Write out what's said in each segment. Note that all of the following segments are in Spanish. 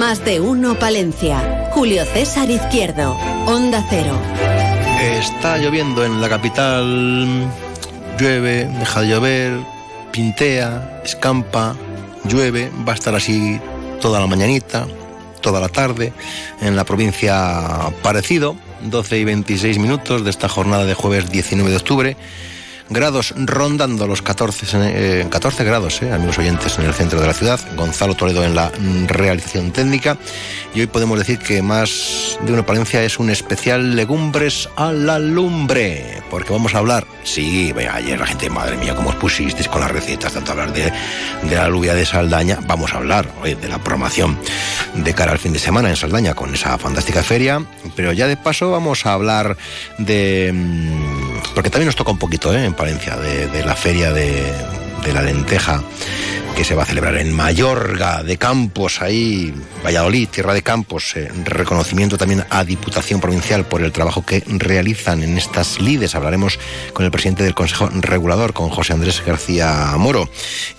Más de uno Palencia. Julio César Izquierdo. Onda Cero. Está lloviendo en la capital. Llueve, deja de llover, pintea, escampa, llueve. Va a estar así toda la mañanita, toda la tarde. En la provincia parecido. 12 y 26 minutos de esta jornada de jueves 19 de octubre grados rondando los 14, 14 eh, grados, eh, amigos oyentes, en el centro de la ciudad. Gonzalo Toledo en la realización técnica. Y hoy podemos decir que más de una Palencia es un especial legumbres a la lumbre. Porque vamos a hablar, sí, ayer la gente, madre mía, cómo os pusisteis con las recetas, tanto hablar de, de la alubia de Saldaña. Vamos a hablar hoy de la programación de cara al fin de semana en Saldaña con esa fantástica feria. Pero ya de paso vamos a hablar de. Mm, porque también nos toca un poquito, ¿eh? Valencia, de, la feria de, la lenteja que se va a celebrar en Mayorga de Campos, ahí, Valladolid, tierra de Campos. Eh, reconocimiento también a Diputación Provincial por el trabajo que realizan en estas lides. Hablaremos con el presidente del Consejo Regulador, con José Andrés García Moro.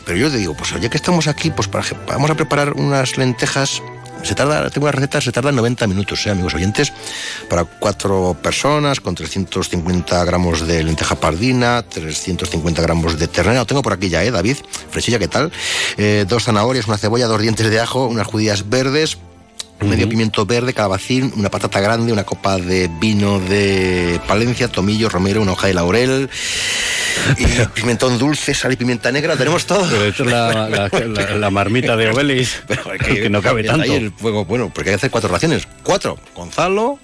Pero yo te digo, pues oye que estamos aquí, pues para, vamos a preparar unas lentejas se tarda, tengo una receta, se tarda 90 minutos, ¿eh, amigos oyentes, para cuatro personas, con 350 gramos de lenteja pardina, 350 gramos de ternera. Lo tengo por aquí ya, ¿eh, David? Fresilla, ¿qué tal? Eh, dos zanahorias, una cebolla, dos dientes de ajo, unas judías verdes, medio pimiento verde, calabacín, una patata grande, una copa de vino de Palencia, tomillo, romero, una hoja de laurel, y pimentón dulce, sal y pimienta negra, tenemos todo. Pero esto es la, marmita de Obelis, que, no cabe tanto. el fuego, bueno, porque hay que hacer cuatro raciones. Cuatro. Gonzalo,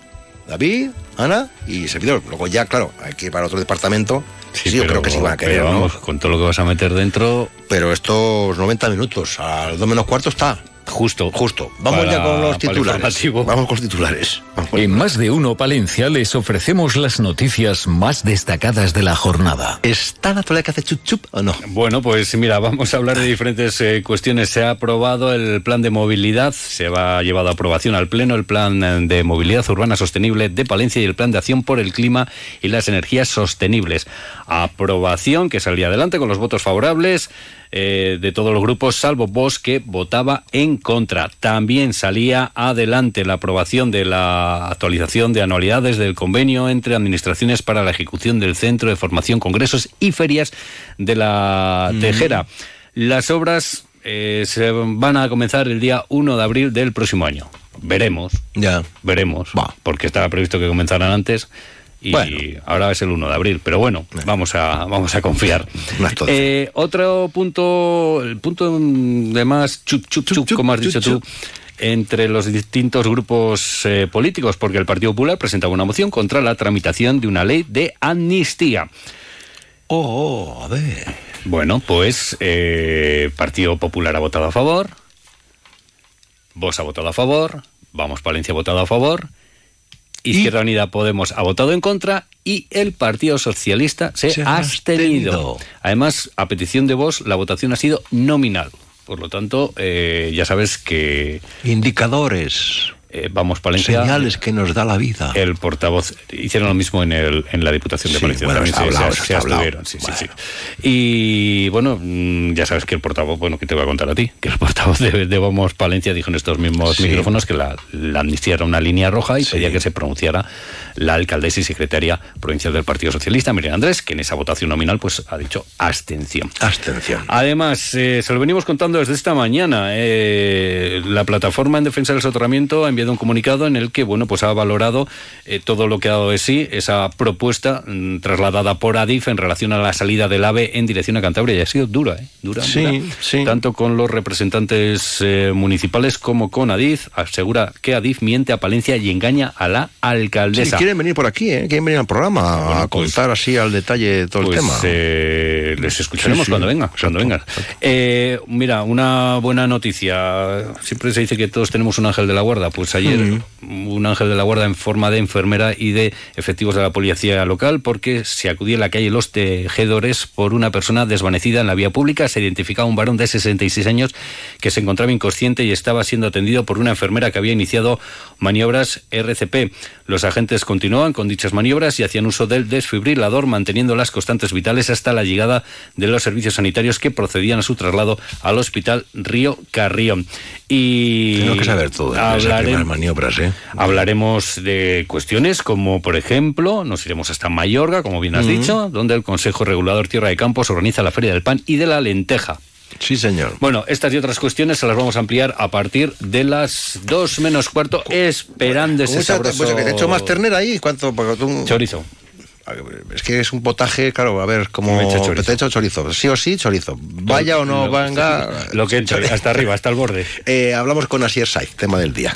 David, Ana y servidor. Luego ya, claro, hay que ir para otro departamento. Sí, yo creo que sí van a querer, vamos, con todo lo que vas a meter dentro... Pero estos 90 minutos, al dos menos cuarto está. Justo. Justo. Vamos ya con los titulares. Vamos con los titulares. en Más de Uno Palencia les ofrecemos las noticias más destacadas de la jornada. ¿Está la que hace chup chup o no? Bueno, pues mira, vamos a hablar de diferentes eh, cuestiones. Se ha aprobado el plan de movilidad, se va llevado a aprobación al Pleno el plan eh, de movilidad urbana sostenible de Palencia y el plan de acción por el clima y las energías sostenibles. Aprobación que salía adelante con los votos favorables eh, de todos los grupos, salvo Vox, que votaba en contra. También salía adelante la aprobación de la actualización de anualidades del convenio entre administraciones para la ejecución del Centro de Formación, Congresos y Ferias de la mm. Tejera. Las obras eh, se van a comenzar el día 1 de abril del próximo año. Veremos. Ya. Veremos. Porque estaba previsto que comenzaran antes y ahora es el 1 de abril, pero bueno, vamos a, vamos a confiar. Eh, otro punto, el punto de más chup, chup, chup, como has dicho tú, entre los distintos grupos eh, políticos, porque el Partido Popular presentaba una moción contra la tramitación de una ley de amnistía. Oh, a ver. Bueno, pues eh, Partido Popular ha votado a favor, Vos ha votado a favor, Vamos Palencia ha votado a favor, Izquierda Unida Podemos ha votado en contra y el Partido Socialista se, ha abstenido. Además, a petición de vos, la votación ha sido nominal. Por lo tanto, eh, ya sabes que... Indicadores. Eh, vamos Palencia. Señales que nos da la vida. El portavoz hicieron lo mismo en, el, en la Diputación de Palencia. Bueno, se, Y bueno, mm, ya sabes que el portavoz, bueno, que te voy a contar a ti, que el portavoz de, Vamos Palencia dijo en estos mismos micrófonos que la, amnistía era una línea roja y pedía que se pronunciara la alcaldesa y secretaria provincial del Partido Socialista, Miriam Andrés, que en esa votación nominal pues ha dicho abstención. Abstención. Además, eh, se lo venimos contando desde esta mañana. Eh, la plataforma en defensa del soterramiento ha enviado emitido un comunicado en el que, bueno, pues ha valorado eh, todo lo que ha dado de sí esa propuesta mm, trasladada por Adif en relación a la salida del AVE en dirección a Cantabria. Y ha sido dura, ¿eh? Dura, Sí, sí. Tanto con los representantes eh, municipales como con Adif. Asegura que Adif miente a Palencia y engaña a la Sí, alcaldesa. quieren venir por aquí, ¿eh? quieren venir al programa Bueno, a pues- contar así al detalle todo Pues el tema. eh, les escucharemos Sí, sí, cuando venga, cuando vengan. Eh, mira, una buena noticia. Siempre se dice que todos tenemos un ángel de la guarda. Pues ayer un ángel de la guarda en forma de enfermera y de efectivos de la policía local porque se acudía en la calle Los Tejedores por una persona desvanecida en la vía pública. Se identificaba un varón de 66 años que se encontraba inconsciente y estaba siendo atendido por una enfermera que había iniciado maniobras RCP. Los agentes continuaban con dichas maniobras y hacían uso del desfibrilador, manteniendo las constantes vitales hasta la llegada de los servicios sanitarios que procedían a su traslado al Hospital Río Carrión. Y Tengo que saber todo de maniobras, ¿eh? Hablaremos de cuestiones como, por ejemplo, nos iremos hasta Mayorga, como bien has dicho, donde el Consejo Regulador Tierra de Campos organiza la Feria del Pan y de la Lenteja. Sí, señor. Bueno, estas y otras cuestiones se las vamos a ampliar a partir de las dos menos cuarto, esperando ese sabroso pues, ¿Le he hecho más ternera ahí? ¿Cuánto? Tú- chorizo. Es que es un potaje, claro, a ver, como te he hecho chorizo. Sí o sí, chorizo. Vaya o no Lo- venga. Lo que he hecho, hasta arriba, hasta el borde. Eh, hablamos con Asier Saiz, tema del día.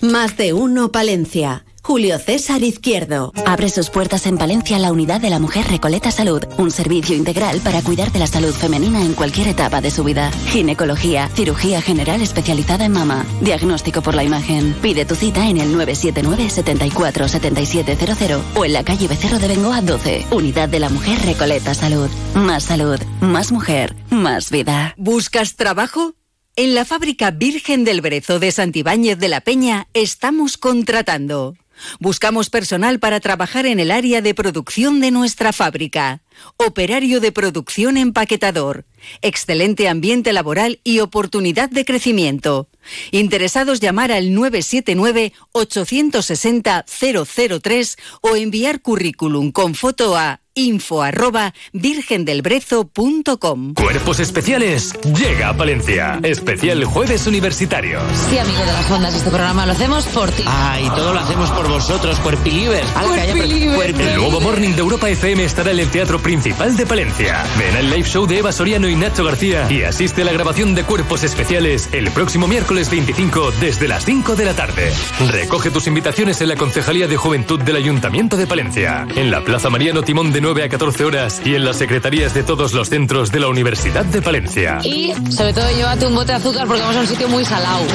Más de uno Palencia. Julio César Izquierdo. Abre sus puertas en Palencia la unidad de la mujer Recoleta Salud, un servicio integral para cuidar de la salud femenina en cualquier etapa de su vida. Ginecología, cirugía general especializada en mama, diagnóstico por la imagen. Pide tu cita en el 979 74 7700 o en la calle Becerro de Bengoa 12. Unidad de la mujer Recoleta Salud. Más salud, más mujer, más vida. ¿Buscas trabajo? En la fábrica Virgen del Brezo de Santibáñez de la Peña estamos contratando. Buscamos personal para trabajar en el área de producción de nuestra fábrica. Operario de producción empaquetador. Excelente ambiente laboral y oportunidad de crecimiento. Interesados llamar al 979-860-003 o enviar currículum con foto a info arroba virgendelbrezo.com. Cuerpos Especiales llega a Palencia. Especial Jueves Universitarios. Sí, amigo de las ondas, este programa lo hacemos por ti. Ah, y todo lo hacemos por vosotros, cuerpilivers. El nuevo Morning de Europa FM estará en el Teatro Principal de Palencia. Ven al live show de Eva Soriano y Nacho García y asiste a la grabación de Cuerpos Especiales el próximo miércoles 25 desde las 5 de la tarde. Recoge tus invitaciones en la Concejalía de Juventud del Ayuntamiento de Palencia, en la Plaza Mariano Timón de 9 a 14 horas y en las secretarías de todos los centros de la Universidad de Palencia. Y sobre todo llévate un bote de azúcar porque vamos a un sitio muy salado.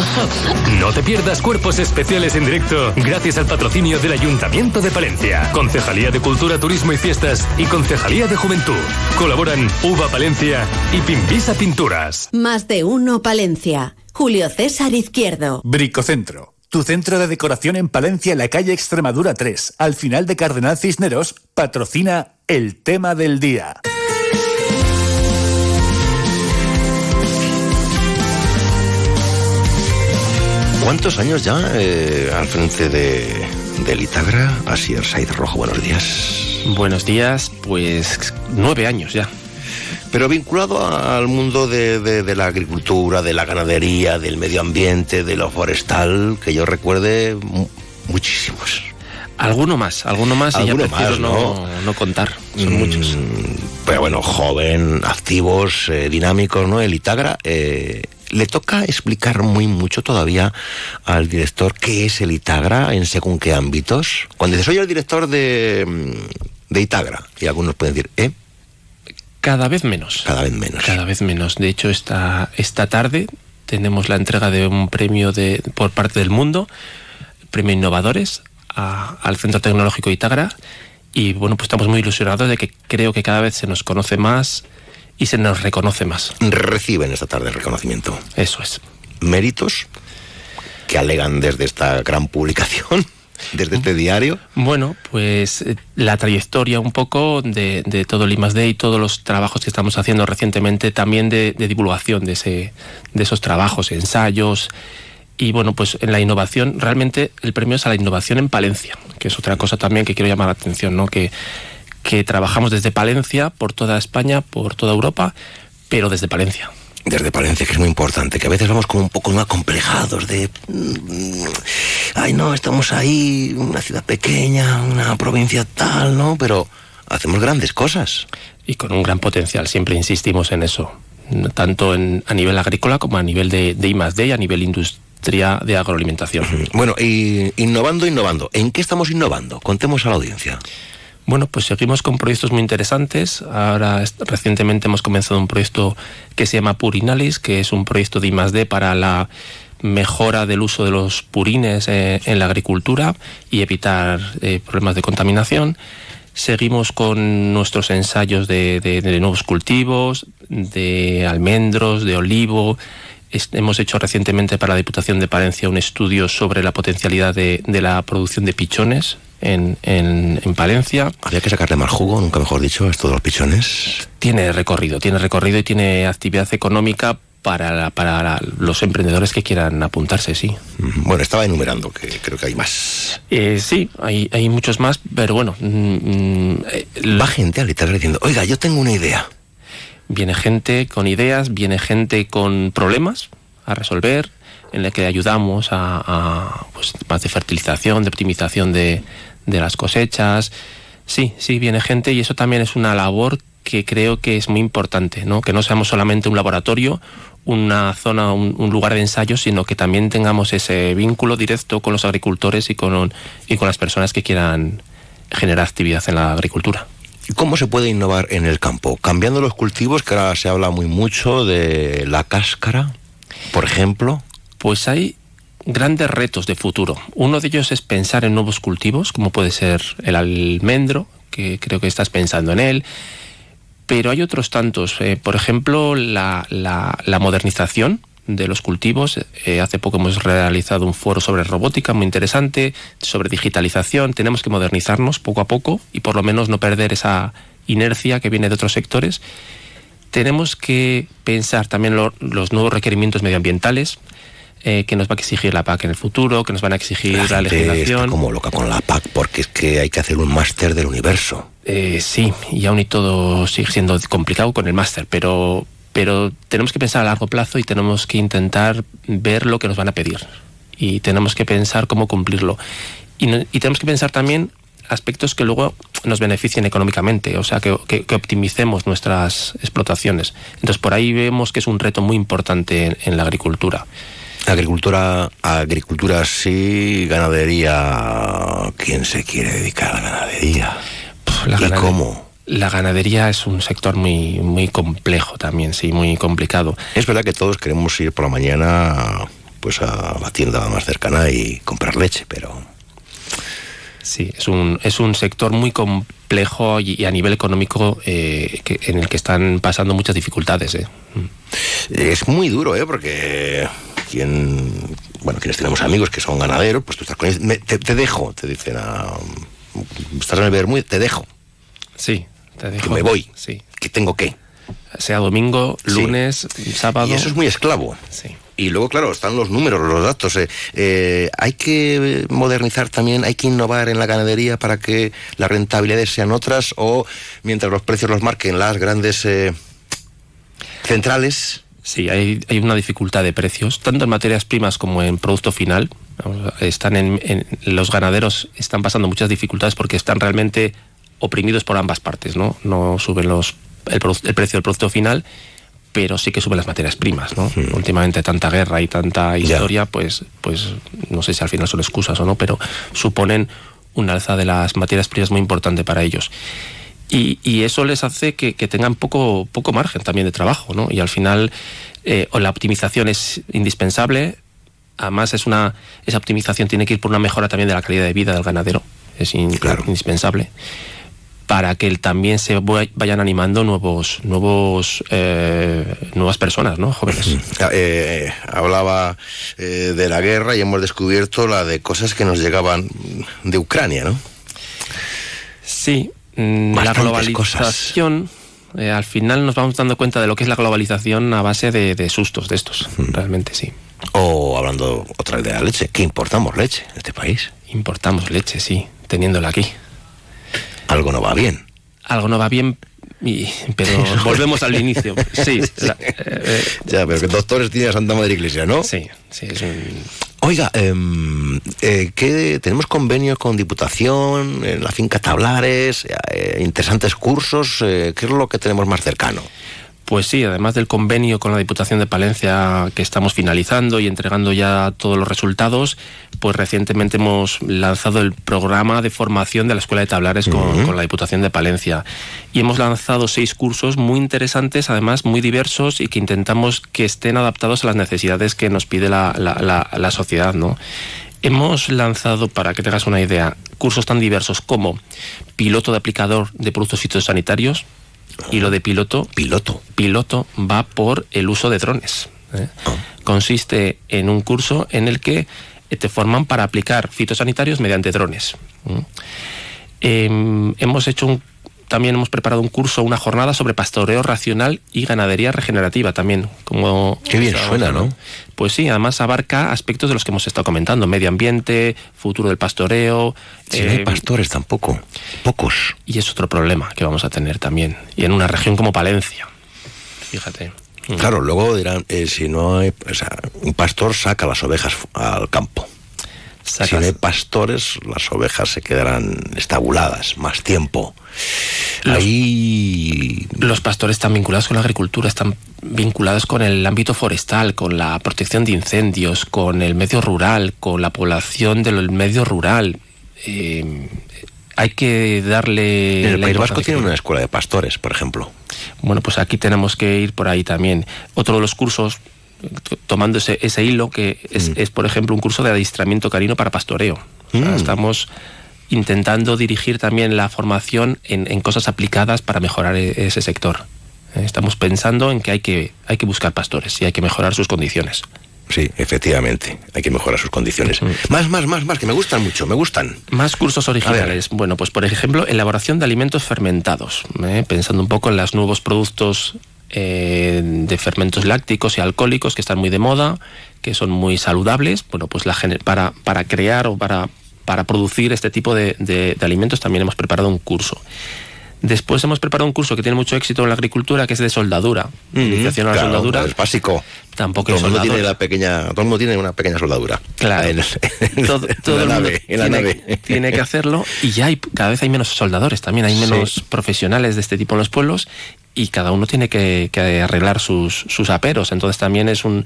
No te pierdas cuerpos especiales en directo gracias al patrocinio del Ayuntamiento de Palencia, Concejalía de Cultura, Turismo y Fiestas y Concejalía de Juventud. Colaboran Uva Palencia y Pimpisa Pinturas. Más de uno Palencia. Julio César Izquierdo. Bricocentro. Tu centro de decoración en Palencia, en la calle Extremadura 3, al final de Cardenal Cisneros, patrocina el tema del día. ¿Cuántos años ya eh, al frente de, del Itagra? Asier Saiz Rojo, buenos días. Buenos días, pues nueve años ya. Pero vinculado a- al mundo de, de- de la agricultura, de la ganadería, del medio ambiente, de lo forestal, que yo recuerde mu- muchísimos. Alguno más, alguno más y ya más, no, ¿no? no contar. Son Mm, muchos. Pero bueno, joven, activos, eh, dinámicos, ¿no? El Itagra. eh, le toca explicar muy mucho todavía al director qué es el Itagra en según qué ámbitos. Cuando dices, soy el director de, mm, de Itagra, y algunos pueden decir, ¿eh? Cada vez menos. Cada vez menos. Cada vez menos. De hecho, esta, esta tarde tenemos la entrega de un premio de, por parte del mundo, premio Innovadores, a- al Centro Tecnológico Itagra. Y bueno, pues estamos muy ilusionados de que creo que cada vez se nos conoce más y se nos reconoce más. Reciben esta tarde el reconocimiento. Eso es. Méritos que alegan desde esta gran publicación, desde este diario. Bueno, pues eh, la trayectoria un poco de, todo el I+.D. y todos los trabajos que estamos haciendo recientemente, también de, de divulgación de, ese, de esos trabajos, ensayos. Y bueno, pues en la innovación, realmente el premio es a la innovación en Palencia, que es otra cosa también que quiero llamar la atención, ¿no? Que, que trabajamos desde Palencia, por toda España, por toda Europa, pero desde Palencia. Desde Palencia, que es muy importante, que a veces vamos como un poco acomplejados de, mm, ay no, estamos ahí, una ciudad pequeña, una provincia tal, ¿no? Pero hacemos grandes cosas. Y con un gran potencial, siempre insistimos en eso, tanto en, a nivel agrícola como a nivel de, de I+.D. y a nivel industria de agroalimentación. Bueno, y innovando, innovando. ¿En qué estamos innovando? Contemos a la audiencia. Bueno, pues seguimos con proyectos muy interesantes. Ahora recientemente hemos comenzado un proyecto que se llama Purinalis, que es un proyecto de I+D para la mejora del uso de los purines eh, en la agricultura y evitar eh, problemas de contaminación. Seguimos con nuestros ensayos de, nuevos cultivos, de almendros, de olivo, hemos hecho recientemente para la Diputación de Palencia un estudio sobre la potencialidad de, de la producción de pichones en, en, en, Palencia. Habría que sacarle más jugo, nunca mejor dicho, a estos dos pichones. Tiene recorrido, tiene recorrido y tiene actividad económica para, la, para los emprendedores que quieran apuntarse, sí. Bueno, estaba enumerando, que creo que hay más. Eh, sí, hay, hay muchos más, pero bueno. Mm, eh, Va gente a literal diciendo, oiga, yo tengo una idea. Viene gente con ideas, viene gente con problemas a resolver, en el que ayudamos a, pues, más de fertilización, de optimización de, de las cosechas. Sí, sí, viene gente y eso también es una labor que creo que es muy importante, ¿no? Que no seamos solamente un laboratorio, una zona, un, un, lugar de ensayo, sino que también tengamos ese vínculo directo con los agricultores y con, y con las personas que quieran generar actividad en la agricultura. ¿Cómo se puede innovar en el campo? Cambiando los cultivos, que ahora se habla muy mucho de la cáscara, por ejemplo. Pues hay grandes retos de futuro. Uno de ellos es pensar en nuevos cultivos, como puede ser el almendro, que creo que estás pensando en él. Pero hay otros tantos. Eh, por ejemplo, la, la, la, modernización de los cultivos. Eh, hace poco hemos realizado un foro sobre robótica muy interesante, sobre digitalización. Tenemos que modernizarnos poco a poco y por lo menos no perder esa inercia que viene de otros sectores. Tenemos que pensar también lo, los nuevos requerimientos medioambientales. Eh, que nos va a exigir la PAC en el futuro, que nos van a exigir la, la legislación. Está como loca con la PAC, porque es que hay que hacer un máster del universo. Eh, sí, y aún y todo sigue siendo complicado con el máster, pero, pero tenemos que pensar a largo plazo y tenemos que intentar ver lo que nos van a pedir. Y tenemos que pensar cómo cumplirlo. Y, y tenemos que pensar también aspectos que luego nos beneficien económicamente, o sea, que, que, que, optimicemos nuestras explotaciones. Entonces, por ahí vemos que es un reto muy importante en, en la agricultura. Agricultura, agricultura sí, ganadería. ¿Quién se quiere dedicar a la ganadería? La ¿Y ganadería, cómo? La ganadería es un sector muy, muy complejo también, sí, muy complicado. Es verdad que todos queremos ir por la mañana pues a la tienda más cercana y comprar leche, pero... Sí, es un, es un sector muy complejo y, y a nivel económico eh, que, en el que están pasando muchas dificultades. Eh. Es muy duro, ¿eh? Porque quien, bueno, quienes tenemos amigos que son ganaderos, pues tú estás con ellos, me, te, te, dejo, te dicen, a, estás en el Bermúdez, te dejo. Sí, te. Que me voy. Sí. Que tengo que. Sea domingo, lunes, sí. sábado. Y eso es muy esclavo. Sí. Y luego, claro, están los números, los datos. Eh, eh, hay que modernizar también, hay que innovar en la ganadería para que las rentabilidades sean otras o mientras los precios los marquen las grandes eh, centrales. Sí, hay, hay, una dificultad de precios, tanto en materias primas como en producto final. Están en, en, los ganaderos están pasando muchas dificultades porque están realmente oprimidos por ambas partes, ¿no? No suben los, el, el precio del producto final pero sí que suben las materias primas, ¿no? Sí. Últimamente tanta guerra y tanta historia, pues, pues no sé si al final son excusas o no, pero suponen un alza de las materias primas muy importante para ellos. Y, y eso les hace que, que, tengan poco, poco margen también de trabajo, ¿no? Y al final eh, la optimización es indispensable, además es una, esa optimización tiene que ir por una mejora también de la calidad de vida del ganadero, es in, claro. indispensable para que también se vayan animando nuevos nuevos eh, nuevas personas no jóvenes. Eh, hablaba eh, de la guerra y hemos descubierto la de cosas que nos llegaban de Ucrania no sí mm, Bastantes la globalización eh, al final nos vamos dando cuenta de lo que es la globalización a base de, de sustos de estos mm. realmente sí. O hablando otra vez de la leche que importamos leche en este país importamos leche sí teniéndola aquí algo no va bien. Algo no va bien, Y, pero volvemos al inicio. Sí. la- eh, eh, Ya, pero que doctores tiene a Santa Madre Iglesia, ¿no? sí, sí, es un... Oiga, em, eh, ¿qué- tenemos convenios con Diputación, en la finca Tablares, eh, interesantes cursos, eh, ¿qué es lo que tenemos más cercano? Pues sí, además del convenio con la Diputación de Palencia que estamos finalizando y entregando ya todos los resultados, pues recientemente hemos lanzado el programa de formación de la Escuela de Tablares con, la Diputación de Palencia. Y hemos lanzado seis cursos muy interesantes, además muy diversos y que intentamos que estén adaptados a las necesidades que nos pide la, la- la- la sociedad, ¿no? Hemos lanzado, para que tengas una idea, cursos tan diversos como piloto de aplicador de productos fitosanitarios, y lo de piloto, Piloto. piloto va por el uso de drones. ¿eh? Consiste en un curso en el que eh, te forman para aplicar fitosanitarios mediante drones. Em, hemos hecho un, también hemos preparado un curso, una jornada sobre pastoreo racional y ganadería regenerativa también. Como Qué bien suena, ¿no? Pues sí, además abarca aspectos de los que hemos estado comentando: medio ambiente, futuro del pastoreo. Si no hay eh, pastores tampoco, pocos. y es otro problema que vamos a tener también. Y en una región como Palencia. Fíjate. Mm. Claro, luego dirán, eh, si no hay, o sea, un pastor saca las ovejas al campo. Sacas- Si no hay pastores, las ovejas se quedarán estabuladas más tiempo. Los- Ahí Los pastores están vinculados con la agricultura, están vinculados con el ámbito forestal, con la protección de incendios, con el medio rural, con la población del medio rural. Eh, hay que darle... en el País Vasco tiene una escuela de pastores, por ejemplo. Bueno, pues aquí tenemos que ir por ahí también. Otro de los cursos, tomando ese, ese hilo, que es, es, por ejemplo, un curso de adiestramiento canino para pastoreo. O sea, Mm. Estamos intentando dirigir también la formación en, en cosas aplicadas para mejorar e- ese sector. Eh, Estamos pensando en que hay, que hay que buscar pastores y hay que mejorar sus condiciones. Sí, efectivamente, hay que mejorar sus condiciones. Mm. Más, más, más, más, que me gustan mucho, me gustan. Más cursos originales. Bueno, pues por ejemplo, elaboración de alimentos fermentados. ¿eh? Pensando un poco en los nuevos productos eh, de fermentos lácticos y alcohólicos que están muy de moda, que son muy saludables. Bueno, pues la para, para crear o para, para producir este tipo de, de- de alimentos también hemos preparado un curso. Después hemos preparado un curso que tiene mucho éxito en la agricultura, que es de soldadura. Iniciación a la Claro, soldadura. Es básico. Tampoco Todo el mundo tiene la pequeña, todo el mundo tiene una pequeña soldadura. Claro. En, en todo, todo la el mundo nave, la tiene, nave. tiene que hacerlo y ya hay, cada vez hay menos soldadores, también hay Sí. menos profesionales de este tipo en los pueblos y cada uno tiene que, que arreglar sus, sus aperos. Entonces también es un,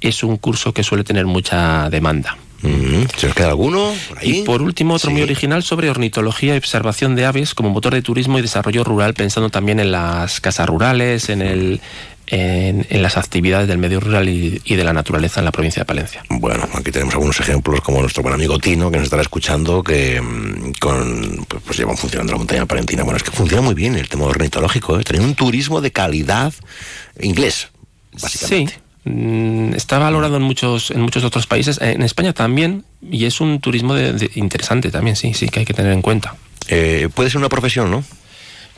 es un curso que suele tener mucha demanda. ¿Se nos queda alguno por ahí? Y por último, otro Sí. muy original sobre ornitología y observación de aves como motor de turismo y desarrollo rural, pensando también en las casas rurales, en, el, en, en las actividades del medio rural y, y de la naturaleza en la provincia de Palencia. Bueno, aquí tenemos algunos ejemplos, como nuestro buen amigo Tino, que nos estará escuchando, que mm, con, pues, pues llevan funcionando la montaña palentina. Bueno, es que funciona muy bien el tema ornitológico, ¿eh? Tener un turismo de calidad inglés, básicamente. Sí. Mm, Está valorado en muchos, en muchos otros países, en España también, y es un turismo de- de- interesante también, sí, sí, que hay que tener en cuenta. Eh, puede ser una profesión, ¿no?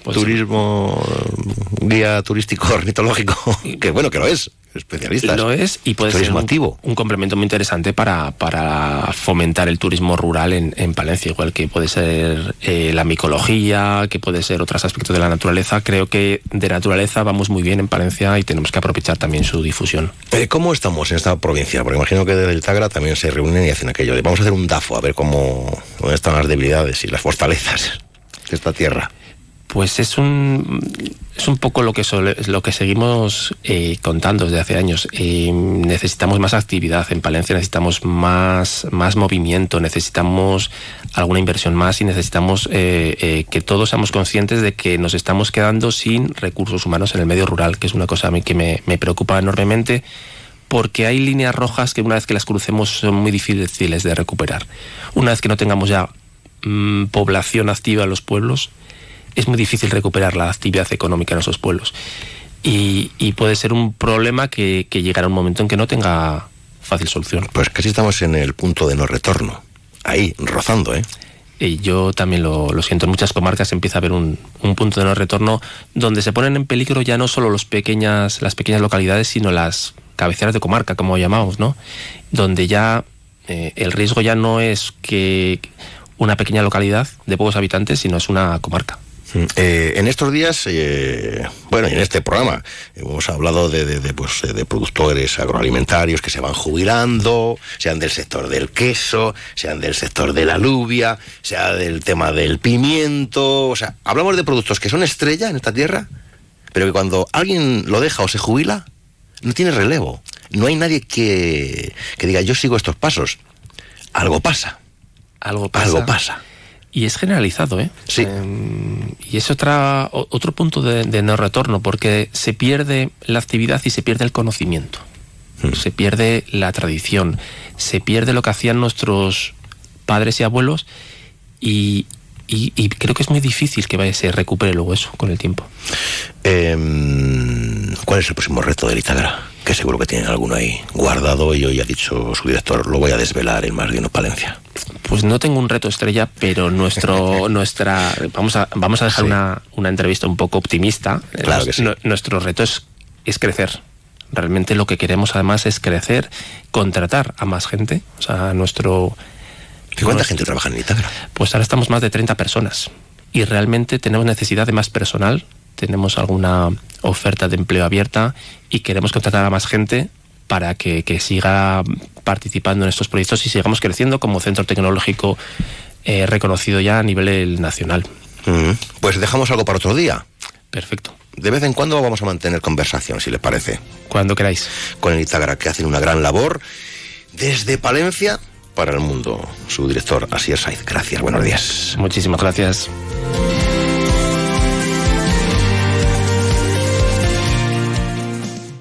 Pues- Turismo, eh, guía turístico ornitológico, que bueno, que lo es, especialistas. Lo es y puede Turismo ser un, activo. un complemento muy interesante para, para fomentar el turismo rural en, en Palencia, igual que puede ser eh, la micología, que puede ser otros aspectos de la naturaleza. Creo que de naturaleza vamos muy bien en Palencia y tenemos que aprovechar también su difusión. Eh, ¿Cómo estamos en esta provincia? Porque imagino que desde el Tagra también se reúnen y hacen aquello. Vamos a hacer un DAFO, a ver cómo, dónde están las debilidades y las fortalezas de esta tierra. Pues es un, es un poco lo que, lo que seguimos eh, contando desde hace años. Eh, necesitamos más actividad en Palencia, necesitamos más, más movimiento, necesitamos alguna inversión más y necesitamos eh, que todos seamos conscientes de que nos estamos quedando sin recursos humanos en el medio rural, que es una cosa a mí que me, me preocupa enormemente porque hay líneas rojas que una vez que las crucemos son muy difíciles de recuperar. Una vez que no tengamos ya mm, población activa en los pueblos, es muy difícil recuperar la actividad económica en esos pueblos. Y, y puede ser un problema que, que llegará un momento en que no tenga fácil solución. Pues casi estamos en el punto de no retorno. Ahí, rozando, ¿eh? Y yo también lo, lo siento, en muchas comarcas empieza a haber un, un punto de no retorno donde se ponen en peligro ya no solo los pequeñas, las pequeñas localidades, sino las cabeceras de comarca, como llamamos, ¿no? Donde ya eh, el riesgo ya no es que una pequeña localidad de pocos habitantes, sino es una comarca. Eh, en estos días, eh, bueno, y en este programa, hemos hablado de, de, de, pues, de productores agroalimentarios que se van jubilando, sean del sector del queso, sean del sector de la alubia, sea del tema del pimiento. O sea, hablamos de productos que son estrella en esta tierra, pero que cuando alguien lo deja o se jubila, no tiene relevo. No hay nadie que, que diga, yo sigo estos pasos. Algo pasa. Algo pasa. Algo pasa. Y es generalizado, ¿eh? Sí. Eh, y es otra, otro punto de, de, no retorno, porque se pierde la actividad y se pierde el conocimiento. Hmm. Se pierde la tradición, se pierde lo que hacían nuestros padres y abuelos y, y, y creo que es muy difícil que se recupere luego eso con el tiempo. Eh, ¿Cuál es el próximo reto del Itagra? Que seguro que tienen alguno ahí guardado y hoy ha dicho su director, lo voy a desvelar en más de uno Palencia. Pues no tengo un reto estrella, pero nuestro, nuestra, vamos a, vamos a dejar sí. una, una, entrevista un poco optimista. Claro que sí. Nuestro reto es, es crecer. Realmente lo que queremos además es crecer, contratar a más gente. O sea, nuestro... ¿Y cuánta gente trabaja en Itagra? Pues ahora estamos más de 30 personas. Y realmente tenemos necesidad de más personal. Tenemos alguna oferta de empleo abierta y queremos contratar a más gente para que, que, siga participando en estos proyectos y sigamos creciendo como centro tecnológico eh, reconocido ya a nivel nacional. Mm, pues dejamos algo para otro día. Perfecto. De vez en cuando vamos a mantener conversación, si le parece. Cuando queráis. Con el Itagra, que hacen una gran labor desde Palencia para el mundo. Su director, Asier Saiz. Gracias, buenos días. Muchísimas gracias.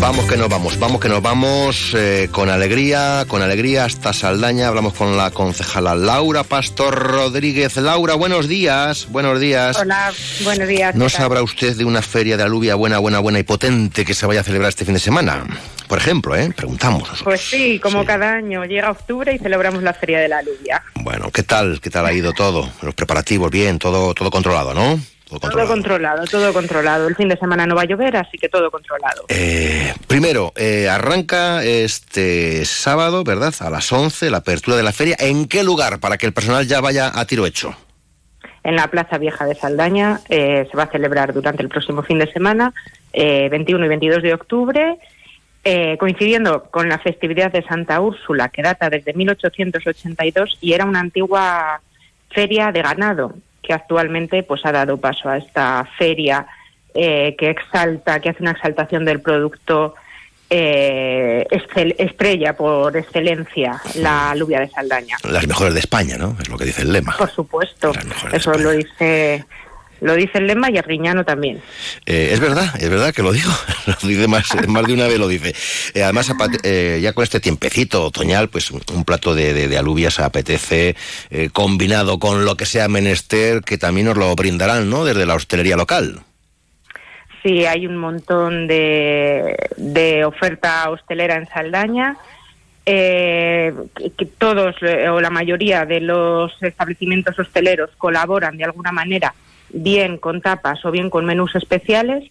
Vamos que nos vamos, vamos que nos vamos eh, con alegría, con alegría hasta Saldaña. Hablamos con la concejala Laura Pastor Rodríguez. Laura, buenos días, buenos días. Hola, buenos días. ¿No sabrá usted de una feria de alubia buena, buena, buena y potente que se vaya a celebrar este fin de semana? Por ejemplo, ¿eh? Preguntamos. Nosotros. Pues sí, como sí. cada año llega octubre y celebramos la feria de la alubia. Bueno, ¿qué tal? ¿Qué tal ha ido todo? Los preparativos, bien, todo, todo controlado, ¿no? Todo controlado. todo controlado. todo controlado. El fin de semana no va a llover, así que todo controlado. Eh, primero, eh, arranca este sábado, ¿verdad? A las 11, la apertura de la feria. ¿En qué lugar? Para que el personal ya vaya a tiro hecho. En la Plaza Vieja de Saldaña eh, se va a celebrar durante el próximo fin de semana, 21 y 22 de octubre. Eh, coincidiendo con la festividad de Santa Úrsula, que data desde 1882 y era una antigua feria de ganado, que actualmente pues ha dado paso a esta feria eh, que exalta, que hace una exaltación del producto eh, estrella por excelencia, la alubia de Saldaña. Las mejores de España, ¿no? Es lo que dice el lema. Por supuesto, eso lo dice lo dice el lema y el riñano también. Eh, es verdad, es verdad que lo digo. lo dice más, más de una vez lo dice. Eh, además, eh, ya con este tiempecito otoñal, pues un plato de, de, de alubias apetece, eh, combinado con lo que sea menester, que también nos lo brindarán, ¿no? Desde la hostelería local. Sí, hay un montón de, de oferta hostelera en Saldaña. Eh, que todos o la mayoría de los establecimientos hosteleros colaboran de alguna manera bien con tapas o bien con menús especiales.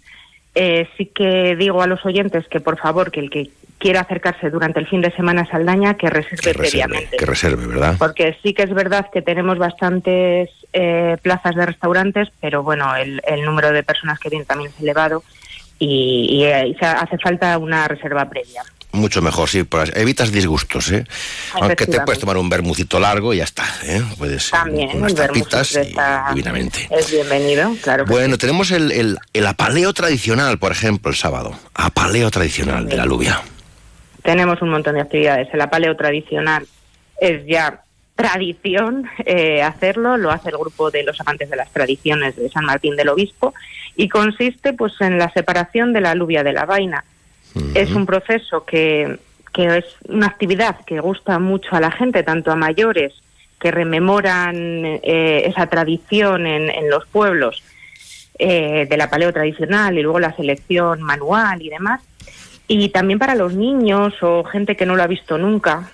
Eh, sí que digo a los oyentes que por favor que el que quiera acercarse durante el fin de semana a Saldaña que reserve, que reserve previamente. Que reserve, ¿verdad? Porque sí que es verdad que tenemos bastantes eh, plazas de restaurantes, pero bueno, el, el, número de personas que vienen también es elevado y, y, y hace falta una reserva previa. Mucho mejor, sí, evitas disgustos, ¿eh? Aunque te puedes tomar un bermucito largo y ya está, ¿eh? Puedes También, unas tapitas y divinamente. Es bienvenido, claro. Bueno, sí. tenemos el, el, el, apaleo tradicional, por ejemplo, el sábado. Apaleo tradicional sí. de la alubia. Tenemos un montón de actividades. El apaleo tradicional es ya tradición eh, hacerlo, lo hace el grupo de los amantes de las tradiciones de San Martín del Obispo y consiste pues en la separación de la alubia de la vaina. Uh -huh. Es un proceso que que es una actividad que gusta mucho a la gente, tanto a mayores que rememoran eh, esa tradición en, en los pueblos eh, de la paleo tradicional y luego la selección manual y demás, y también para los niños o gente que no lo ha visto nunca.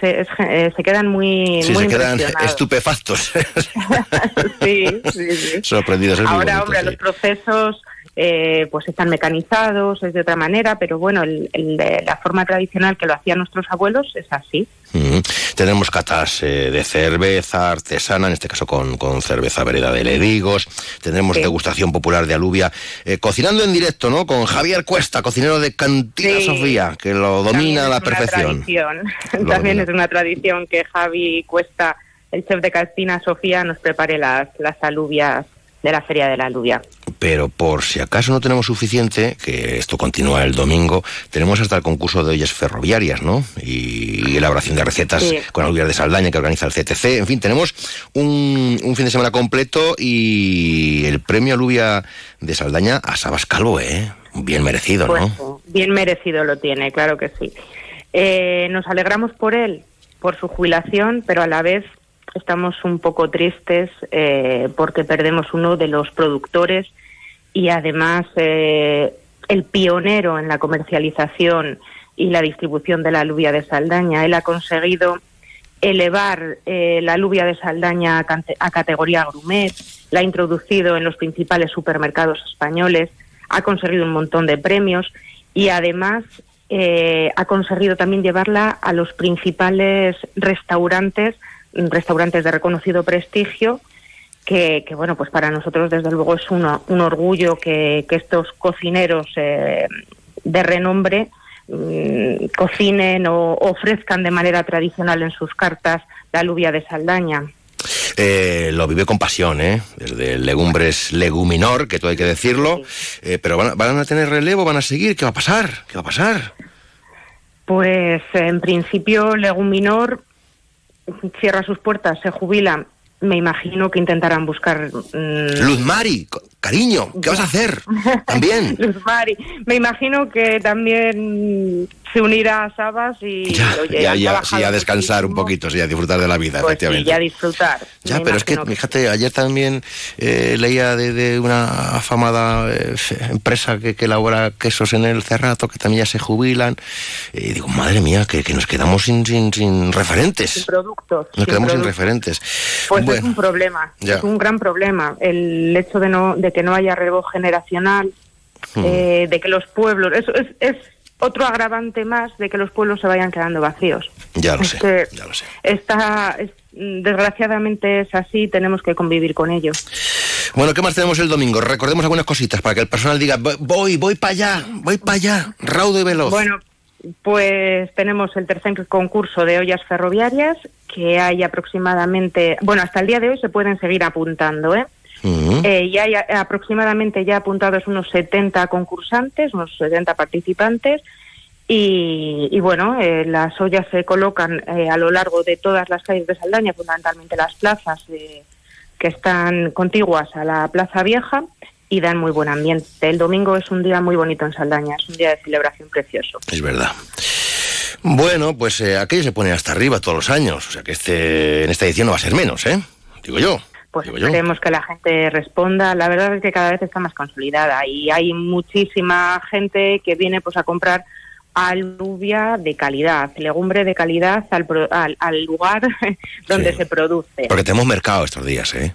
Se, es- eh, se quedan muy, Sí, muy se quedan estupefactos, sí, sí, sí. sorprendidos. Es Ahora, bonito, hombre, sí. los procesos eh, pues están mecanizados, es de otra manera, pero bueno, el- el de la forma tradicional que lo hacían nuestros abuelos es así. Mm. Tenemos catas eh, de cerveza artesana, en este caso con, con cerveza vereda de Ledigos. Tendremos Sí. degustación popular de alubia, eh, cocinando en directo, ¿no? Con Javier Cuesta, cocinero de Cantina Sí. Sofía, que lo domina a la perfección. También domina. es una tradición que Javi Cuesta, el chef de Castina Sofía, nos prepare las, las alubias de la Feria de la Alubia. Pero por si acaso no tenemos suficiente, que esto continúa el domingo, tenemos hasta el concurso de ollas ferroviarias, ¿no? Y elaboración de recetas Sí. con alubias de Saldaña que organiza el CTC. En fin, tenemos un, un fin de semana completo y el premio alubia de Saldaña a Sabas Calvo, ¿eh? Bien merecido, Pues, ¿no? Bien merecido lo tiene, claro que sí. Eh, nos alegramos por él, por su jubilación, pero a la vez estamos un poco tristes eh, porque perdemos uno de los productores y además eh, el pionero en la comercialización y la distribución de la alubia de Saldaña. Él ha conseguido elevar eh, la alubia de Saldaña a, a categoría gourmet, la ha introducido en los principales supermercados españoles, ha conseguido un montón de premios y además eh, ha conseguido también llevarla a los principales restaurantes, restaurantes de reconocido prestigio, que, que, bueno, pues para nosotros desde luego es uno- un orgullo que, que estos cocineros eh, de renombre mm, cocinen o ofrezcan de manera tradicional en sus cartas la alubia de Saldaña. Eh, lo vive con pasión, ¿eh? Desde Legumbres Leguminor, que todo hay que decirlo. Eh, pero van a, van a tener relevo, van a seguir. ¿Qué va a pasar? ¿Qué va a pasar? Pues en principio Leguminor cierra sus puertas, se jubila. Me imagino que intentarán buscar... mm, Luz Mari, cariño, ¿qué vas a hacer? También. Luz Mari. Me imagino que también se unirá a Sabas y oye, ya, han ya, sí, a descansar un poquito, sí, a disfrutar de la vida, pues sí, efectivamente. ya a disfrutar. Ya, pero es que, fíjate, ayer también eh, leía de, de una afamada eh, empresa que, que elabora quesos en el Cerrato, que también ya se jubilan. Y digo, madre mía, que, que nos quedamos sin, sin, sin referentes. sin productos. Nos sin quedamos sin referentes. Pues es un problema, Ya. es un gran problema. El hecho de no de que no haya relevo generacional, Hmm. eh, de que los pueblos, eso es, es otro agravante más de que los pueblos se vayan quedando vacíos. ya lo sé, ya lo sé. Está, es- desgraciadamente es así, tenemos que convivir con ello. Bueno, ¿qué más tenemos el domingo? Recordemos algunas cositas para que el personal diga, "Voy- voy, voy para allá, voy para allá, raudo y veloz. Bueno, pues tenemos el tercer concurso de ollas ferroviarias, que hay aproximadamente, bueno, hasta el día de hoy se pueden seguir apuntando, ¿eh? Eh, y hay aproximadamente ya apuntados unos 70 concursantes, unos 70 participantes. Y, y bueno, eh, las ollas se colocan eh, a lo largo de todas las calles de Saldaña, fundamentalmente las plazas eh, que están contiguas a la Plaza Vieja y dan muy buen ambiente. El domingo es un día muy bonito en Saldaña, es un día de celebración precioso. Es verdad. Bueno, pues eh, aquello se pone hasta arriba todos los años, o sea que este, en esta edición no va a ser menos, ¿eh? Digo yo. Pues Digo yo. que la gente responda. La verdad es que cada vez está más consolidada y hay muchísima gente que viene pues a comprar alubia de calidad, legumbre de calidad al, pro- al, al lugar donde se produce. Porque tenemos mercado estos días, ¿eh?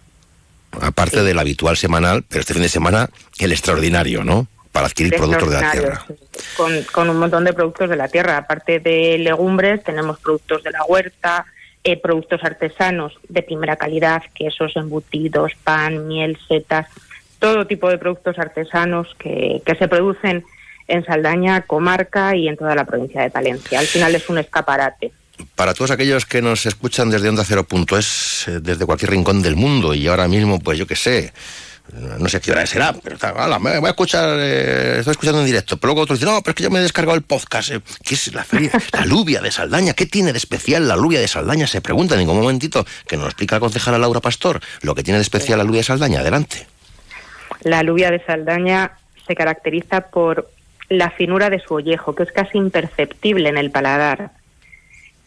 Aparte del habitual semanal, pero este fin de semana el extraordinario, ¿no? Para adquirir productos de la tierra. sí, Con, con un montón de productos de la tierra. Aparte de legumbres, tenemos productos de la huerta, eh, productos artesanos de primera calidad, quesos, embutidos, pan, miel, setas, todo tipo de productos artesanos que, que se producen en Saldaña, comarca y en toda la provincia de Palencia. Al final es un escaparate. Para todos aquellos que nos escuchan desde Onda Cero Punto es eh, desde cualquier rincón del mundo y ahora mismo, pues yo qué sé, no sé qué hora será, pero está, ala, me voy a escuchar, eh, estoy escuchando en directo. Pero luego otro dice, no, pero es que yo me he descargado el podcast. eh, ¿Qué es la feria? La alubia de Saldaña. ¿Qué tiene de especial la alubia de Saldaña? Se preguntan en un momentito que nos explica la concejala Laura Pastor lo que tiene de especial la alubia de Saldaña. Adelante. La alubia de Saldaña se caracteriza por la finura de su ollejo, que es casi imperceptible en el paladar,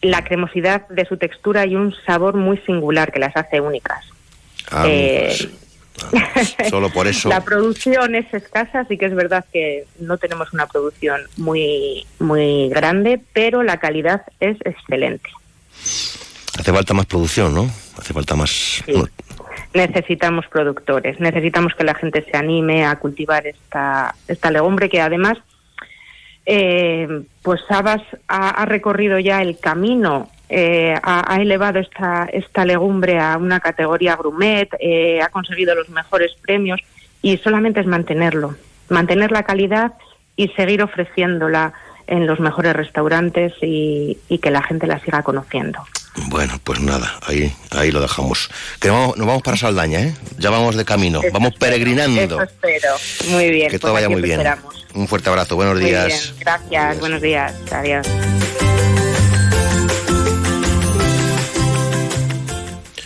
la cremosidad de su textura y un sabor muy singular que las hace únicas. Ah, Eh, pues, solo por eso. La producción es escasa, sí que es verdad que no tenemos una producción muy, muy grande, pero la calidad es excelente. Hace falta más producción, ¿no? Hace falta más. Sí. Necesitamos productores, necesitamos que la gente se anime a cultivar esta, esta legumbre que además, eh, pues Sabas ha, ha recorrido ya el camino, eh, ha, ha elevado esta, esta legumbre a una categoría grumet, eh, ha conseguido los mejores premios y solamente es mantenerlo, mantener la calidad y seguir ofreciéndola en los mejores restaurantes y, y que la gente la siga conociendo. Bueno, pues nada, ahí, ahí lo dejamos. Que vamos- nos vamos para Saldaña, ¿eh? Ya vamos de camino, vamos peregrinando. Eso espero. Muy bien. Que pues todo vaya aquí muy bien. esperamos. Un fuerte abrazo, buenos Muy días. bien, Gracias, buenos días. Adiós.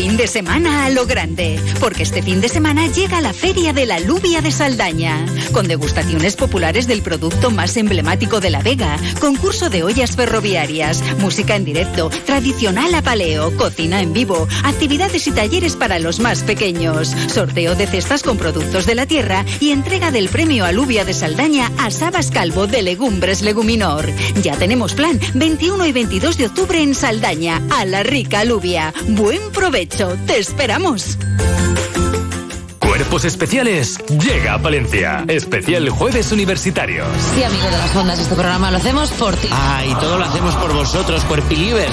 Fin de semana a lo grande, porque este fin de semana llega la Feria de la Alubia de Saldaña, con degustaciones populares del producto más emblemático de La Vega, concurso de ollas ferroviarias, música en directo, tradicional a paleo, cocina en vivo, actividades y talleres para los más pequeños, sorteo de cestas con productos de la tierra y entrega del premio Alubia de Saldaña a Sabas Calvo de Legumbres Leguminor. Ya tenemos plan 21 y 22 de octubre en Saldaña, a la rica alubia. Buen provecho, te esperamos. Cuerpos especiales llega a Palencia. Especial Jueves Universitarios. Sí, amigo de las ondas, este programa lo hacemos por ti. Ah, y todo lo hacemos por vosotros, cuerpilivers.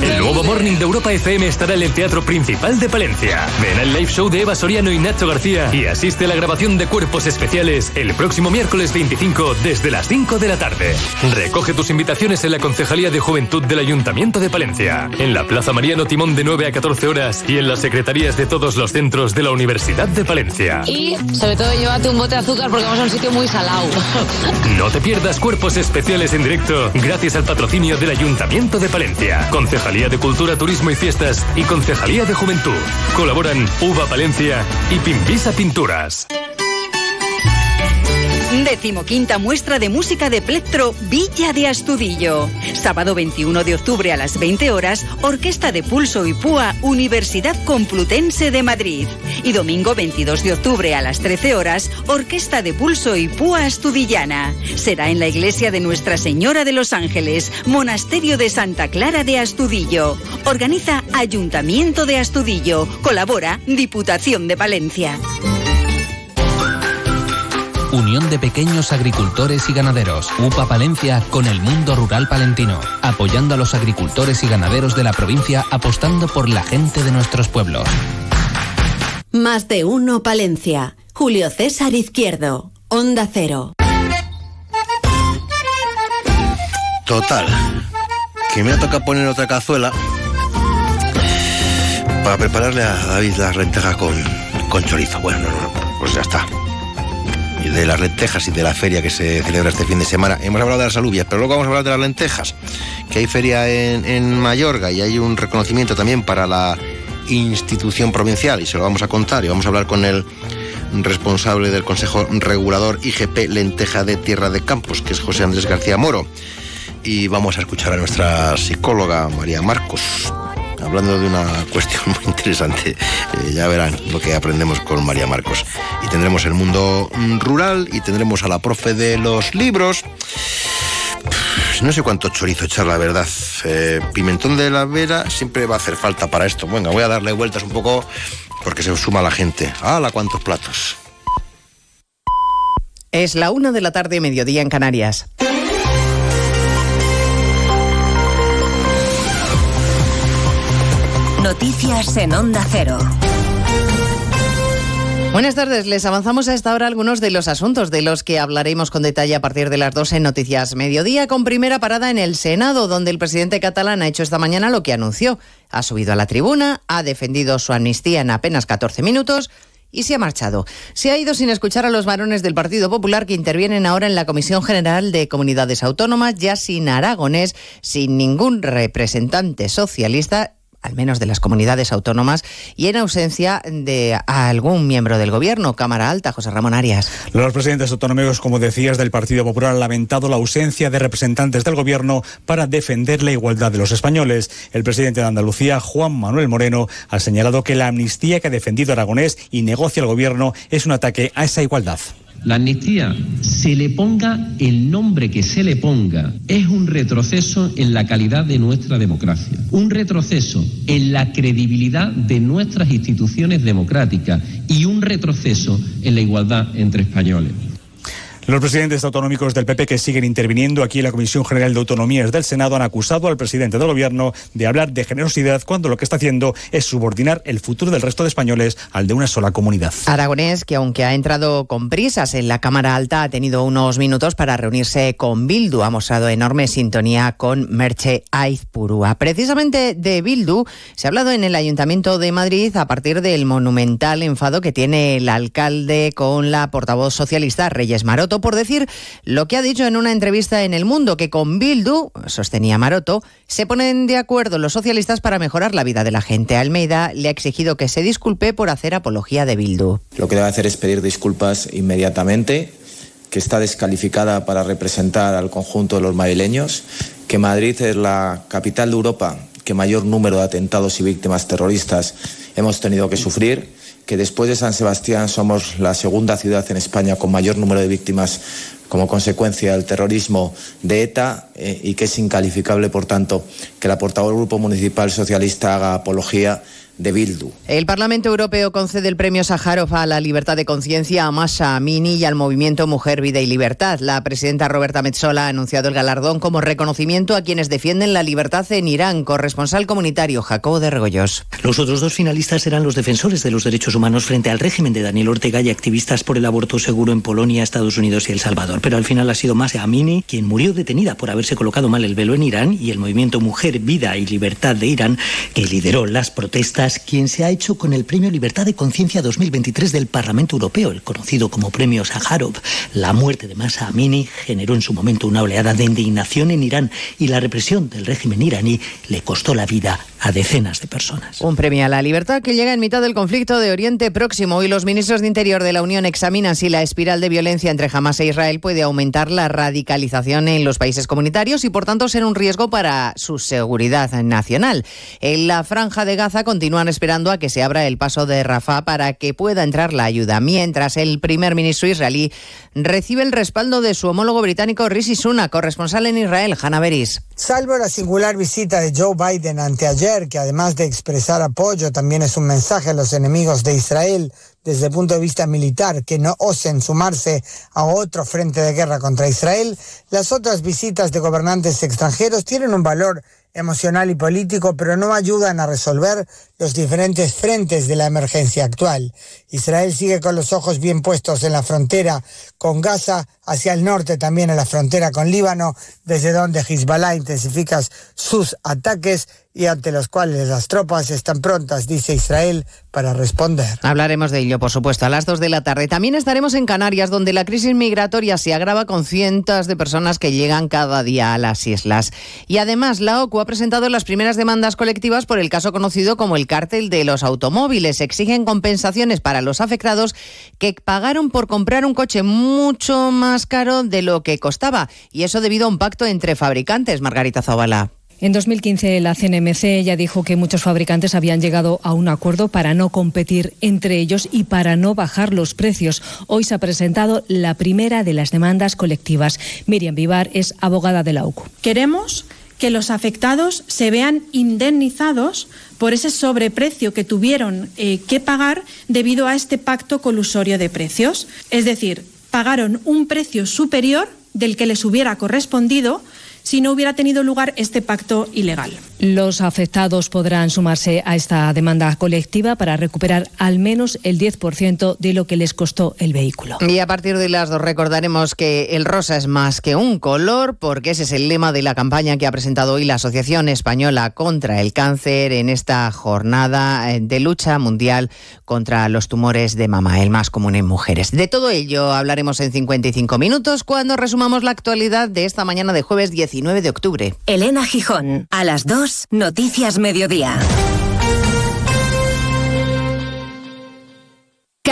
El nuevo Morning de Europa FM estará en el Teatro Principal de Palencia. Ven al live show de Eva Soriano y Nacho García y asiste a la grabación de Cuerpos Especiales el próximo miércoles 25 desde las 5 de la tarde. Recoge tus invitaciones en la Concejalía de Juventud del Ayuntamiento de Palencia, en la Plaza Mariano Timón de 9 a 14 horas y en las secretarías de todos los centros de la Universidad de Palencia. Y sobre todo llévate un bote de azúcar porque vamos a un sitio muy salado. No te pierdas cuerpos especiales en directo gracias al patrocinio del Ayuntamiento de Palencia, Concejalía de Cultura, Turismo y Fiestas y Concejalía de Juventud. Colaboran Uva Palencia y Pimpisa Pinturas. Decimoquinta muestra de música de plectro Villa de Astudillo. Sábado 21 de octubre a las 20 horas, Orquesta de Pulso y Púa, Universidad Complutense de Madrid. Y domingo 22 de octubre a las 13 horas, Orquesta de Pulso y Púa Astudillana. Será en la iglesia de Nuestra Señora de los Ángeles, Monasterio de Santa Clara de Astudillo. Organiza Ayuntamiento de Astudillo. Colabora Diputación de Valencia. Unión de Pequeños Agricultores y Ganaderos, UPA Palencia con el mundo rural palentino, apoyando a los agricultores y ganaderos de la provincia, apostando por la gente de nuestros pueblos. Más de uno Palencia. Julio César Izquierdo. Onda Cero. Total. Que me ha tocado poner otra cazuela para prepararle a David las lentejas con, con chorizo. Bueno, no, no, pues ya está. De las lentejas y de la feria que se celebra este fin de semana. Hemos hablado de las alubias, pero luego vamos a hablar de las lentejas. Que hay feria en, en Mayorga y hay un reconocimiento también para la institución provincial y se lo vamos a contar y vamos a hablar con el responsable del Consejo Regulador IGP Lenteja de Tierra de Campos, que es José Andrés García Moro. Y vamos a escuchar a nuestra psicóloga María Marcos, hablando de una cuestión muy interesante. Eh, ya verán lo que aprendemos con María Marcos. Y tendremos el mundo mm, rural y tendremos a la profe de los libros. No sé cuánto chorizo echar, la verdad. Eh, pimentón de la vera siempre va a hacer falta para esto. Venga, voy a darle vueltas un poco porque se suma la gente. ¡Hala, cuántos platos! Es la una de la tarde, mediodía en Canarias. Noticias en Onda Cero. Buenas tardes, les avanzamos a esta hora algunos de los asuntos de los que hablaremos con detalle a partir de las 2 en Noticias Mediodía, con primera parada en el Senado, donde el presidente catalán ha hecho esta mañana lo que anunció. Ha subido a la tribuna, ha defendido su amnistía en apenas 14 minutos y se ha marchado. Se ha ido sin escuchar a los varones del Partido Popular que intervienen ahora en la Comisión General de Comunidades Autónomas, ya sin aragonés, sin ningún representante socialista al menos de las comunidades autónomas, y en ausencia de algún miembro del Gobierno. Cámara Alta, José Ramón Arias. Los presidentes autonómicos, como decías, del Partido Popular han lamentado la ausencia de representantes del Gobierno para defender la igualdad de los españoles. El presidente de Andalucía, Juan Manuel Moreno, ha señalado que la amnistía que ha defendido Aragonés y negocia el Gobierno es un ataque a esa igualdad. La amnistía, se le ponga el nombre que se le ponga, es un retroceso en la calidad de nuestra democracia, un retroceso en la credibilidad de nuestras instituciones democráticas y un retroceso en la igualdad entre españoles. Los presidentes autonómicos del PP que siguen interviniendo aquí en la Comisión General de Autonomías del Senado han acusado al presidente del Gobierno de hablar de generosidad cuando lo que está haciendo es subordinar el futuro del resto de españoles al de una sola comunidad. Aragonés, que aunque ha entrado con prisas en la Cámara Alta, ha tenido unos minutos para reunirse con Bildu. Ha mostrado enorme sintonía con Merche Aizpurúa. Precisamente de Bildu se ha hablado en el Ayuntamiento de Madrid a partir del monumental enfado que tiene el alcalde con la portavoz socialista Reyes Maroto por decir lo que ha dicho en una entrevista en El Mundo, que con Bildu, sostenía Maroto, se ponen de acuerdo los socialistas para mejorar la vida de la gente. Almeida le ha exigido que se disculpe por hacer apología de Bildu. Lo que debe hacer es pedir disculpas inmediatamente, que está descalificada para representar al conjunto de los madrileños, que Madrid es la capital de Europa que mayor número de atentados y víctimas terroristas hemos tenido que sufrir que después de San Sebastián somos la segunda ciudad en España con mayor número de víctimas como consecuencia del terrorismo de ETA eh, y que es incalificable, por tanto, que la portavoz del Grupo Municipal Socialista haga apología de Bildu. El Parlamento Europeo concede el premio Sájarov a la libertad de conciencia a Masha Amini y al movimiento Mujer, Vida y Libertad. La presidenta Roberta Metsola ha anunciado el galardón como reconocimiento a quienes defienden la libertad en Irán. Corresponsal comunitario Jacobo de Regoyos. Los otros dos finalistas eran los defensores de los derechos humanos frente al régimen de Daniel Ortega y activistas por el aborto seguro en Polonia, Estados Unidos y El Salvador. Pero al final ha sido Masha Amini quien murió detenida por haberse colocado mal el velo en Irán y el movimiento Mujer, Vida y Libertad de Irán, que lideró las protestas quien se ha hecho con el Premio Libertad de Conciencia 2023 del Parlamento Europeo, el conocido como Premio Sájarov. La muerte de Masa Amini generó en su momento una oleada de indignación en Irán y la represión del régimen iraní le costó la vida a decenas de personas. Un premio a la libertad que llega en mitad del conflicto de Oriente Próximo y los ministros de Interior de la Unión examinan si la espiral de violencia entre Hamas e Israel puede aumentar la radicalización en los países comunitarios y por tanto ser un riesgo para su seguridad nacional. En la franja de Gaza continúa están esperando a que se abra el paso de Rafah para que pueda entrar la ayuda, mientras el primer ministro israelí recibe el respaldo de su homólogo británico Rishi Sunak, corresponsal en Israel, Hanna Beris. Salvo la singular visita de Joe Biden anteayer, que además de expresar apoyo, también es un mensaje a los enemigos de Israel desde el punto de vista militar, que no osen sumarse a otro frente de guerra contra Israel, las otras visitas de gobernantes extranjeros tienen un valor emocional y político, pero no ayudan a resolver los diferentes frentes de la emergencia actual. Israel sigue con los ojos bien puestos en la frontera con Gaza, hacia el norte también en la frontera con Líbano, desde donde Hezbollah intensifica sus ataques y ante los cuales las tropas están prontas, dice Israel, para responder. Hablaremos de ello, por supuesto, a las dos de la tarde. También estaremos en Canarias, donde la crisis migratoria se agrava con cientos de personas que llegan cada día a las islas. Y además, la OCU ha presentado las primeras demandas colectivas por el caso conocido como el cártel de los automóviles. Exigen compensaciones para los afectados que pagaron por comprar un coche mucho más caro de lo que costaba. Y eso debido a un pacto entre fabricantes, Margarita Zavala. En 2015 la CNMC ya dijo que muchos fabricantes habían llegado a un acuerdo para no competir entre ellos y para no bajar los precios. Hoy se ha presentado la primera de las demandas colectivas. Miriam Vivar es abogada de la UCU. Queremos que los afectados se vean indemnizados por ese sobreprecio que tuvieron eh, que pagar debido a este pacto colusorio de precios. Es decir, pagaron un precio superior del que les hubiera correspondido si no hubiera tenido lugar este pacto ilegal. Los afectados podrán sumarse a esta demanda colectiva para recuperar al menos el 10% de lo que les costó el vehículo. Y a partir de las dos recordaremos que el rosa es más que un color, porque ese es el lema de la campaña que ha presentado hoy la Asociación Española contra el Cáncer en esta jornada eh, de lucha mundial contra los tumores de mama, el más común en mujeres. De todo ello hablaremos en 55 minutos cuando resumamos la actualidad de esta mañana de jueves 19 de octubre. Elena Gijón, a las 2, Noticias Mediodía.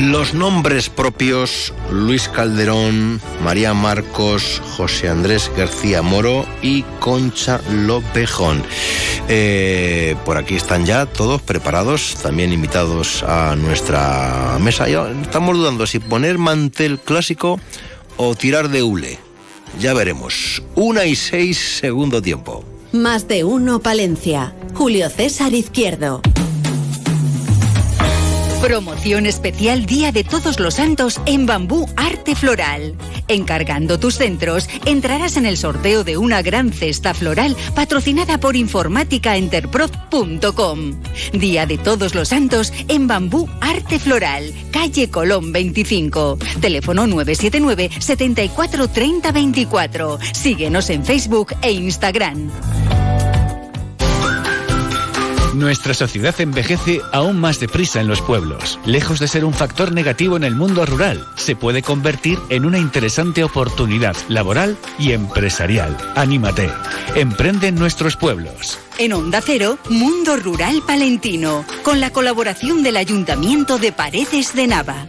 Los nombres propios, Luis Calderón, María Marcos, José Andrés García Moro y Concha Lopejón. Eh, por aquí están ya todos preparados, también invitados a nuestra mesa. Estamos dudando si poner mantel clásico o tirar de hule. Ya veremos. Una y seis segundo tiempo. Más de uno Palencia. Julio César Izquierdo. Promoción especial Día de Todos los Santos en Bambú Arte Floral. Encargando tus centros, entrarás en el sorteo de una gran cesta floral patrocinada por informáticaenterprof.com. Día de Todos los Santos en Bambú Arte Floral, calle Colón 25. Teléfono 979 74 30 24. Síguenos en Facebook e Instagram. Nuestra sociedad envejece aún más deprisa en los pueblos. Lejos de ser un factor negativo en el mundo rural, se puede convertir en una interesante oportunidad laboral y empresarial. Anímate. Emprende en nuestros pueblos. En Onda Cero, Mundo Rural Palentino, con la colaboración del Ayuntamiento de Paredes de Nava.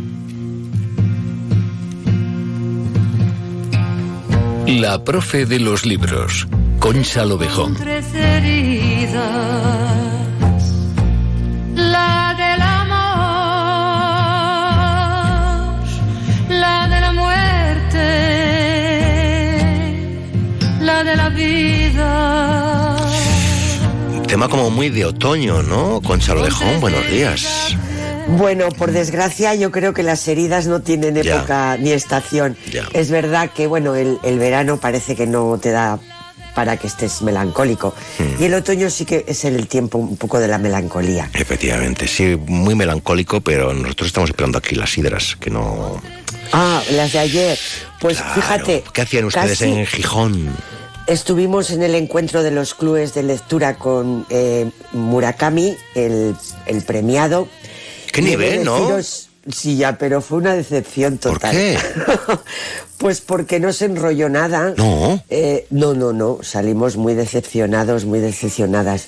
La profe de los libros, Concha Lobejón. Tres heridas, la del amor, la de la muerte, la de la vida. Tema como muy de otoño, ¿no? Concha Lobejón, buenos días. Bueno, por desgracia yo creo que las heridas no tienen época ni estación. Es verdad que bueno, el, el verano parece que no te da para que estés melancólico. Hmm. Y el otoño sí que es el tiempo un poco de la melancolía. Efectivamente, sí, muy melancólico, pero nosotros estamos esperando aquí las sidras, que no... Ah, las de ayer. Pues fíjate. ¿Qué hacían ustedes casi en Gijón? Estuvimos en el encuentro de los clubes de lectura con eh, Murakami, el, el premiado. ¿Qué nivel, no? deciros- Sí, ya, pero fue una decepción total. qué? pues porque no se enrolló nada. No. Eh, no, no, no. Salimos muy decepcionados, muy decepcionadas.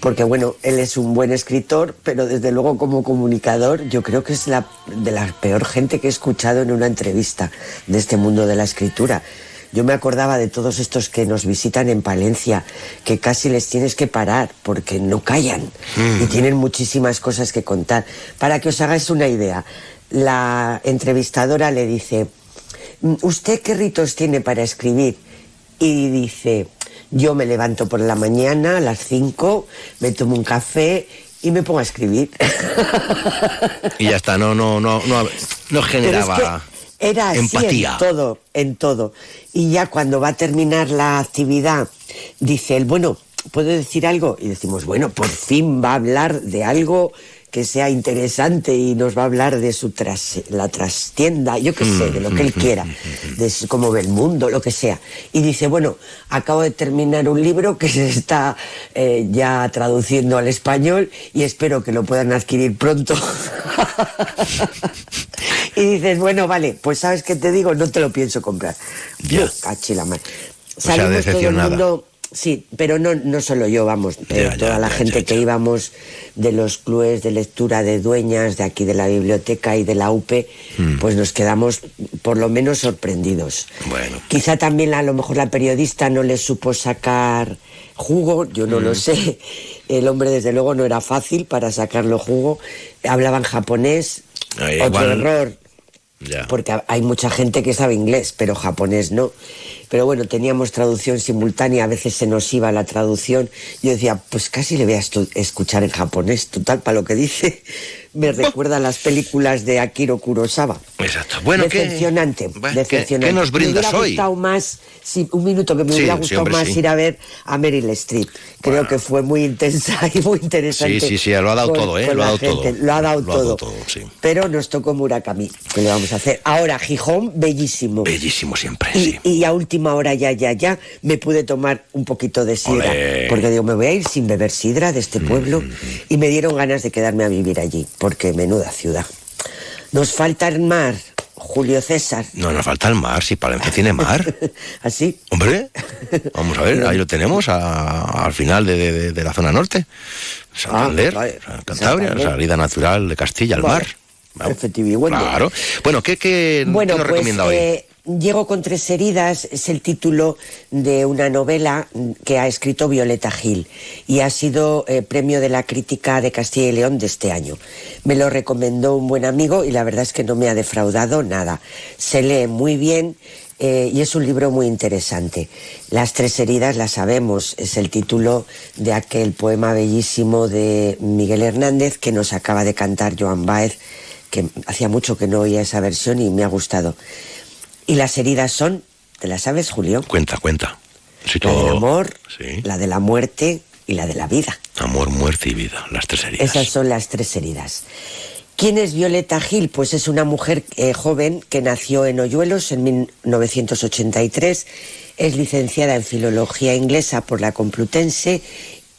Porque, bueno, él es un buen escritor, pero desde luego como comunicador, yo creo que es la, de la peor gente que he escuchado en una entrevista de este mundo de la escritura. Yo me acordaba de todos estos que nos visitan en Palencia, que casi les tienes que parar porque no callan Mm. y tienen muchísimas cosas que contar. Para que os hagáis una idea, la entrevistadora le dice, ¿usted qué ritos tiene para escribir? Y dice, yo me levanto por la mañana a las 5, me tomo un café y me pongo a escribir. Y ya está, no, no, no, no, generaba era así empatía. en todo, en todo. Y ya cuando va a terminar la actividad, dice él, bueno, ¿puedo decir algo? Y decimos, bueno, por fin va a hablar de algo que sea interesante y nos va a hablar de su tras, la trastienda, yo qué sé, de lo que él quiera, de cómo ve el mundo, lo que sea. Y dice, bueno, acabo de terminar un libro que se está eh, ya traduciendo al español y espero que lo puedan adquirir pronto. y dices, bueno, vale, pues sabes qué te digo, no te lo pienso comprar. Ya. Cachila sea, Salimos todo el mundo, sí, pero no, no solo yo, vamos, pero Ya, toda ya, la ya, gente que íbamos de los clubes de lectura de dueñas, de aquí de la biblioteca y de la UPE, Mm. pues nos quedamos por lo menos sorprendidos. Bueno. Quizá también a lo mejor la periodista no le supo sacar jugo, yo no Mm. lo sé. El hombre desde luego no era fácil para sacarlo jugo. Hablaban japonés, Eh, otro igual- error. Porque ha- hay mucha gente que sabe inglés, pero japonés no. Pero bueno, teníamos traducción simultánea, a veces se nos iba la traducción. Yo decía, pues casi le voy a escuchar en japonés, total, para lo que dice. Me recuerda a las películas de Akiro Kurosawa. Exacto. Bueno, ¿qué- decepcionante, bueno, decepcionante. qué- qué nos brindas me hubiera hoy? gustado más, sí, un minuto que me Sí, hubiera sí, gustado hombre, más ir a ver a Meryl Streep. Creo que fue muy intensa y muy interesante. Sí, sí, sí, lo ha dado con- todo, ¿eh? Lo ha dado todo. Lo ha dado Lo ha dado todo. Pero nos tocó Murakami, que le vamos a hacer. Ahora, Gijón, bellísimo. Bellísimo siempre, Y, a última hora, ya, ya, ya, me pude tomar un poquito de sidra. Olé. Porque digo, me voy a ir sin beber sidra de este pueblo. Y me dieron ganas de quedarme a vivir allí, porque menuda ciudad. Nos falta el mar, Julio César. No nos falta el mar, si Palencia tiene mar. ¿Así? Hombre, vamos a ver, ahí lo tenemos a- al final de, de- de la zona norte. Santander, vale. Cantabria, Santander. salida natural de Castilla al Vale. mar. Efectivamente. Claro. Bueno, ¿qué, qué, Bueno, qué nos pues recomienda hoy? eh, Llego con tres heridas es el título de una novela que ha escrito Violeta Gil y ha sido eh, premio de la crítica de Castilla y León de este año. Me lo recomendó un buen amigo y la verdad es que no me ha defraudado nada. Se lee muy bien. eh, y es un libro muy interesante. Las tres heridas las sabemos, es el título de aquel poema bellísimo de Miguel Hernández que nos acaba de cantar Joan Baez que hacía mucho que no oía esa versión y me ha gustado. Y las heridas son, ¿te las sabes, Julio? Cuenta, cuenta. Si La del todo- amor, Sí. la de la muerte y la de la vida. Amor, muerte y vida, las tres heridas. Esas son las tres heridas. ¿Quién es Violeta Gil? Pues es una mujer eh, joven que nació en Hoyuelos en 1983. Es licenciada en Filología Inglesa por la Complutense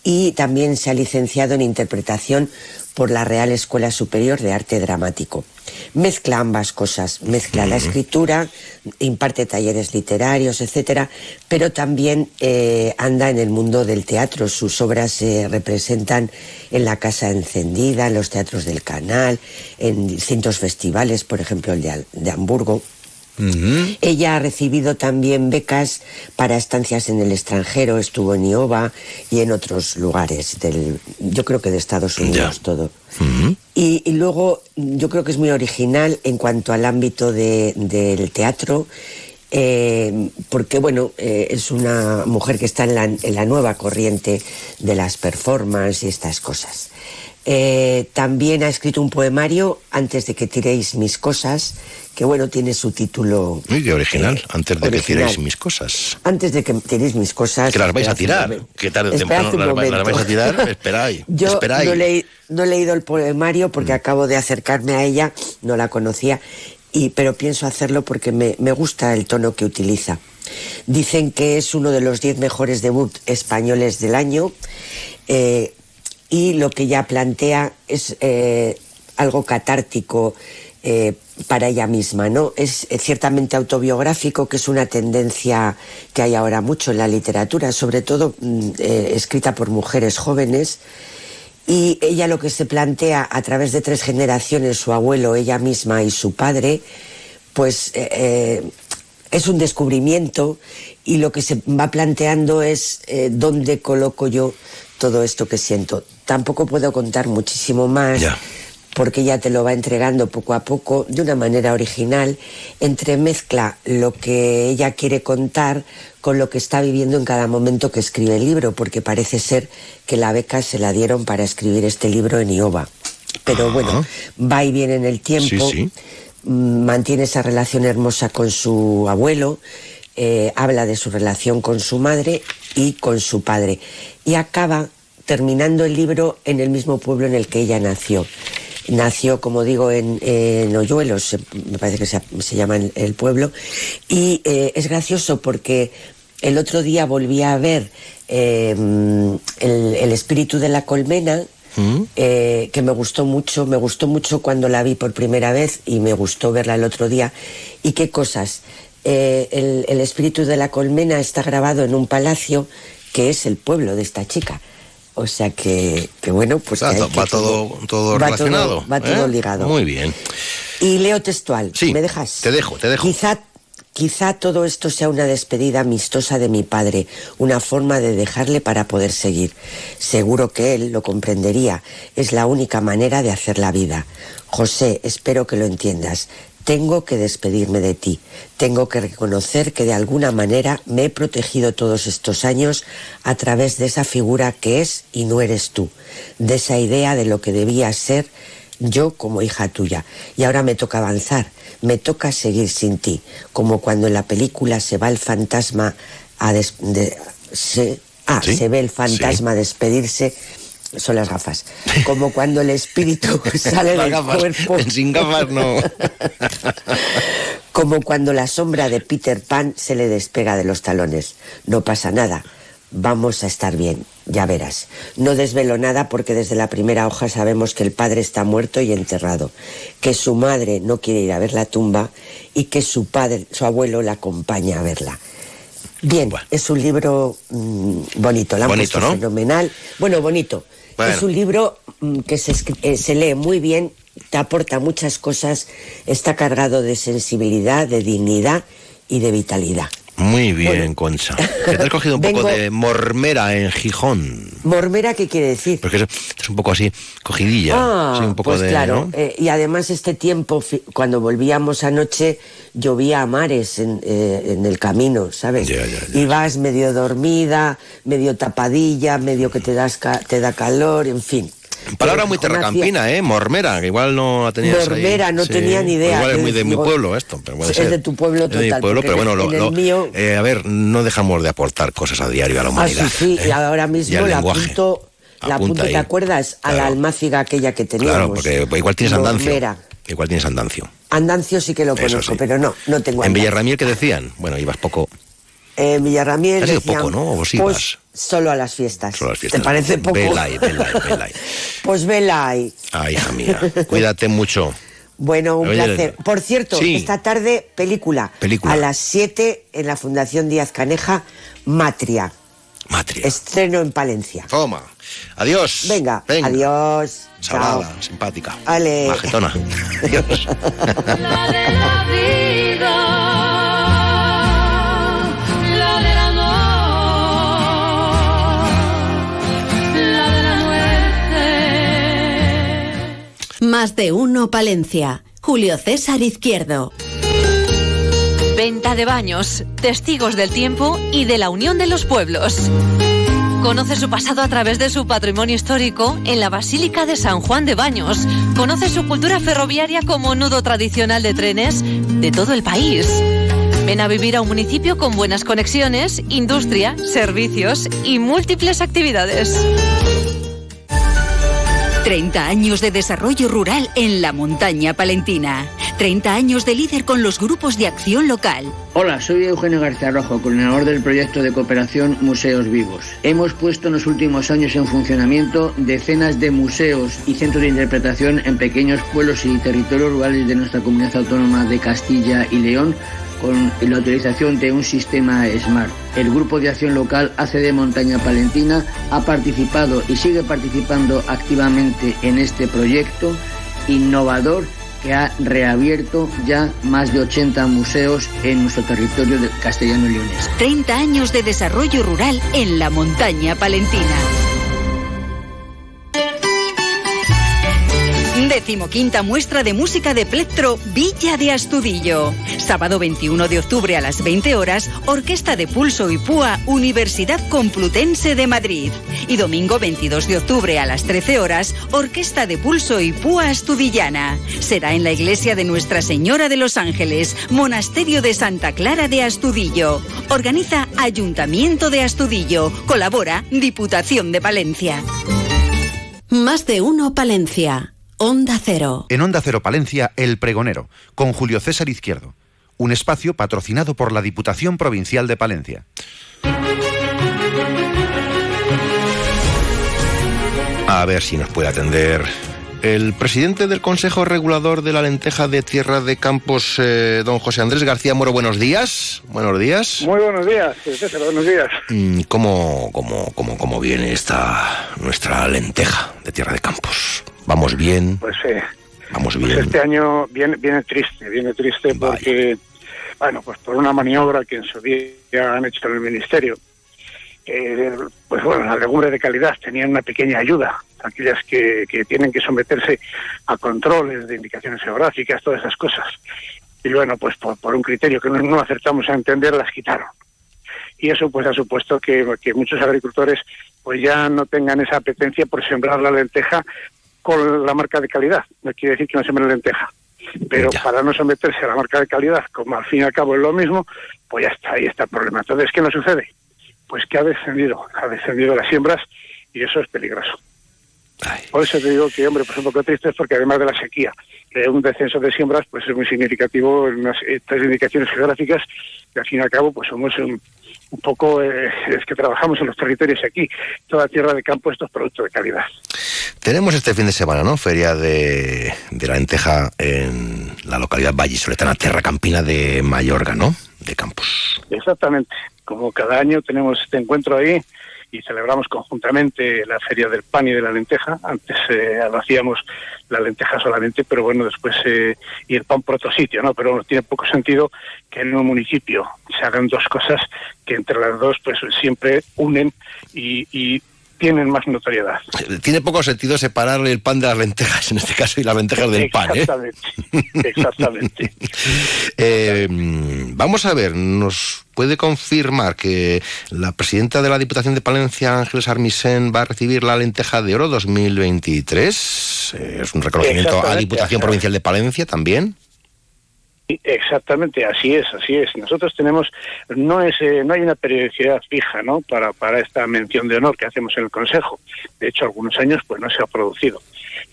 y también se ha licenciado en Interpretación por la Real Escuela Superior de Arte Dramático. Mezcla ambas cosas, mezcla la escritura, imparte talleres literarios, etcétera, pero también eh, anda en el mundo del teatro. Sus obras se representan en la Casa Encendida, en los teatros del Canal, en distintos festivales, por ejemplo el de, de Hamburgo. Ella ha recibido también becas para estancias en el extranjero, estuvo en IOBA y en otros lugares, del, yo creo que de Estados Unidos todo. Y, y luego yo creo que es muy original en cuanto al ámbito de- del teatro, eh, porque bueno, eh, es una mujer que está en la, en la nueva corriente de las performances y estas cosas. Eh, también ha escrito un poemario, Antes de que tiréis mis cosas, que bueno, tiene su título. Uy, qué original. Antes de que tiréis mis cosas. Antes de que tiréis mis cosas. Que las vais a tirar. Que tarde o temprano las, vais- las vais a tirar. Esperáis. Yo esperáis. no, he leído el poemario porque acabo de acercarme a ella, no la conocía, y, pero pienso hacerlo porque me, me gusta el tono que utiliza. Dicen que es uno de los diez mejores debut españoles del año eh, y lo que ella plantea es eh, algo catártico, eh, para ella misma, ¿no? Es eh, ciertamente autobiográfico, que es una tendencia que hay ahora mucho en la literatura, sobre todo mm, escrita por mujeres jóvenes. Y ella lo que se plantea a través de tres generaciones, su abuelo, ella misma y su padre, pues es un descubrimiento y lo que se va planteando es dónde coloco yo todo esto que siento. Tampoco puedo contar muchísimo más. Porque ella te lo va entregando poco a poco de una manera original, entremezcla lo que ella quiere contar con lo que está viviendo en cada momento que escribe el libro, porque parece ser que la beca se la dieron para escribir este libro en Iowa. Pero bueno, va y viene en el tiempo, Sí, sí. mm, mantiene esa relación hermosa con su abuelo, eh, habla de su relación con su madre y con su padre. Y acaba terminando el libro en el mismo pueblo en el que ella nació. Nació, como digo, en, en Hoyuelos, se- me parece que se, se llama el, el pueblo, y eh, es gracioso porque el otro día volví a ver eh, el, el espíritu de la colmena, eh, que me gustó mucho, me gustó mucho cuando la vi por primera vez y me gustó verla el otro día. ¿Y qué cosas? Eh, el, el espíritu de la colmena está grabado en un palacio que es el pueblo de esta chica. O sea que, que bueno, pues que hay que- va todo, todo va relacionado. todo- va todo ¿eh? ligado. Muy bien. Y leo textual. ¿Me dejas? Te dejo, te dejo. Quizá, quizá todo esto sea una despedida amistosa de mi padre, una forma de dejarle para poder seguir. Seguro que él lo comprendería. Es la única manera de hacer la vida. José, espero que lo entiendas. Tengo que despedirme de ti. Tengo que reconocer que de alguna manera me he protegido todos estos años a través de esa figura que es y no eres tú, de esa idea de lo que debía ser yo como hija tuya. Y ahora me toca avanzar, me toca seguir sin ti, como cuando en la película se va el fantasma a des- de- se, ah, Sí, se ve el fantasma despedirse. Son las gafas. Como cuando el espíritu sale del gafas. cuerpo. Sin gafas no. Como cuando la sombra de Peter Pan se le despega de los talones. No pasa nada. Vamos a estar bien, ya verás. No desvelo nada porque desde la primera hoja sabemos que el padre está muerto y enterrado, que su madre no quiere ir a ver la tumba y que su padre, su abuelo, la acompaña a verla. Bien, es un libro mm, bonito, la Bonito, ¿no? fenomenal. Bueno, bonito. Es un libro mm, que se, eh, se lee muy bien, te aporta muchas cosas, está cargado de sensibilidad, de dignidad y de vitalidad. Muy bien, Concha. Que te has cogido un poco de mormera en Gijón. Mormera, ¿qué quiere decir? Porque es, es un poco así, cogidilla. Ah, sí, un poco pues de. claro. ¿no? eh, y además este tiempo, cuando volvíamos anoche, llovía a mares en, eh, en el camino, ¿sabes? Y vas medio dormida, medio tapadilla, medio que te, das ca- te da calor, en fin. Palabra muy terracampina, ¿eh? Mormera, que igual no la tenías ahí. Mormera, no Sí. tenía ni idea. Igual es muy de mi digo, pueblo esto, pero puede es ser. de tu pueblo Es de mi total, pueblo, porque pero bueno, en lo, mío- eh, a ver, no dejamos de aportar cosas a diario a la Ah, humanidad. sí, sí, y ahora Y mismo la lenguaje. apunto, la apunto, ¿te acuerdas? A la almáciga aquella que teníamos. Claro, porque igual tienes andancio. Igual tienes andancio. Andancio sí que lo Eso conozco, sí. pero no, no tengo En andancio. Villarramiel, ¿qué decían? Bueno, ibas poco. En Villarramiel Has ido decían, poco, ¿no? ¿O sí pues, vas? Solo a las fiestas. Solo a las fiestas. ¿Te parece poco? Vela ahí, vela ahí, vela ahí. Pues vela ahí. Ay, hija mía. Cuídate mucho. Bueno, un Oye, placer. Por cierto, sí. esta tarde, película. Película. A las 7 en la Fundación Díaz Caneja, Matria. Matria. Estreno en Palencia. Toma. Adiós. Venga, Venga. adiós. Chao. Salada, simpática. Ale. Majetona. Adiós. Más de uno Palencia. Julio César Izquierdo. Venta de baños, testigos del tiempo y de la unión de los pueblos. Conoce su pasado a través de su patrimonio histórico en la Basílica de San Juan de Baños. Conoce su cultura ferroviaria como nudo tradicional de trenes de todo el país. Ven a vivir a un municipio con buenas conexiones, industria, servicios y múltiples actividades. 30 años de desarrollo rural en la montaña palentina. 30 años de líder con los grupos de acción local. Hola, soy Eugenio García Rojo, coordinador del proyecto de cooperación Museos Vivos. Hemos puesto en los últimos años en funcionamiento decenas de museos y centros de interpretación en pequeños pueblos y territorios rurales de nuestra comunidad autónoma de Castilla y León con la utilización de un sistema SMART. El Grupo de Acción Local ACD Montaña Palentina ha participado y sigue participando activamente en este proyecto innovador que ha reabierto ya más de 80 museos en nuestro territorio de castellano y leones. 30 años de desarrollo rural en la montaña palentina. Decimoquinta muestra de música de plectro Villa de Astudillo. Sábado 21 de octubre a las 20 horas, Orquesta de Pulso y Púa, Universidad Complutense de Madrid. Y domingo 22 de octubre a las 13 horas, Orquesta de Pulso y Púa Astudillana. Será en la iglesia de Nuestra Señora de los Ángeles, Monasterio de Santa Clara de Astudillo. Organiza Ayuntamiento de Astudillo. Colabora Diputación de Palencia. Más de uno Palencia. Onda Cero. En Onda Cero Palencia, El Pregonero, con Julio César Izquierdo. Un espacio patrocinado por la Diputación Provincial de Palencia. A ver si nos puede atender el presidente del Consejo Regulador de la Lenteja de Tierra de Campos, eh, don José Andrés García Moro. Buenos días. Buenos días. Muy buenos días, César, buenos días. Mm, ¿Cómo, cómo, cómo, cómo viene esta nuestra lenteja de Tierra de Campos? ¿Vamos bien? Pues sí. Vamos Pues bien. este año viene, viene triste, viene triste porque, bueno, pues por una maniobra que en su día han hecho en el Ministerio, eh, pues bueno, las legumbres de calidad tenían una pequeña ayuda, aquellas que, que tienen que someterse a controles de indicaciones geográficas, todas esas cosas. Y bueno, pues por, por un criterio que no, no acertamos a entender, las quitaron. Y eso pues ha supuesto que, que muchos agricultores pues ya no tengan esa apetencia por sembrar la lenteja con la marca de calidad. No quiere decir que no sembren lenteja. Pero para no someterse a la marca de calidad, como al fin y al cabo es lo mismo, pues ya está, ahí está el problema. Entonces, ¿qué nos sucede? Pues que ha descendido, ha descendido las siembras y eso es peligroso. Por eso te digo que, hombre, pues un poco triste es porque además de la sequía, eh, un descenso de siembras pues es muy significativo en unas, estas indicaciones geográficas que al fin y al cabo pues somos un, un poco, eh, es que trabajamos en los territorios aquí, toda tierra de campo estos productos de calidad. Tenemos este fin de semana, ¿no? Feria de, de la lenteja en la localidad Vallisoletana, Terra Campina de Mayorga, ¿no? De Campos. Exactamente, como cada año tenemos este encuentro ahí y celebramos conjuntamente la Feria del Pan y de la Lenteja. Antes eh, hacíamos la lenteja solamente, pero bueno, después eh, y el pan por otro sitio, ¿no? Pero tiene poco sentido que en un municipio se hagan dos cosas que entre las dos pues siempre unen y, y tienen más notoriedad. Tiene poco sentido separar el pan de las lentejas, en este caso, y las lentejas del pan, ¿eh? Exactamente, exactamente. Eh, vamos a ver, ¿nos puede confirmar que la presidenta de la Diputación de Palencia, Ángeles Armisen, va a recibir la lenteja de oro 2023? Eh, es un reconocimiento a. Diputación Provincial de Palencia también. Exactamente, así es, así es. Nosotros tenemos, no es, eh, no hay una periodicidad fija, ¿no? Para, para esta mención de honor que hacemos en el Consejo. De hecho, algunos años, pues no se ha producido.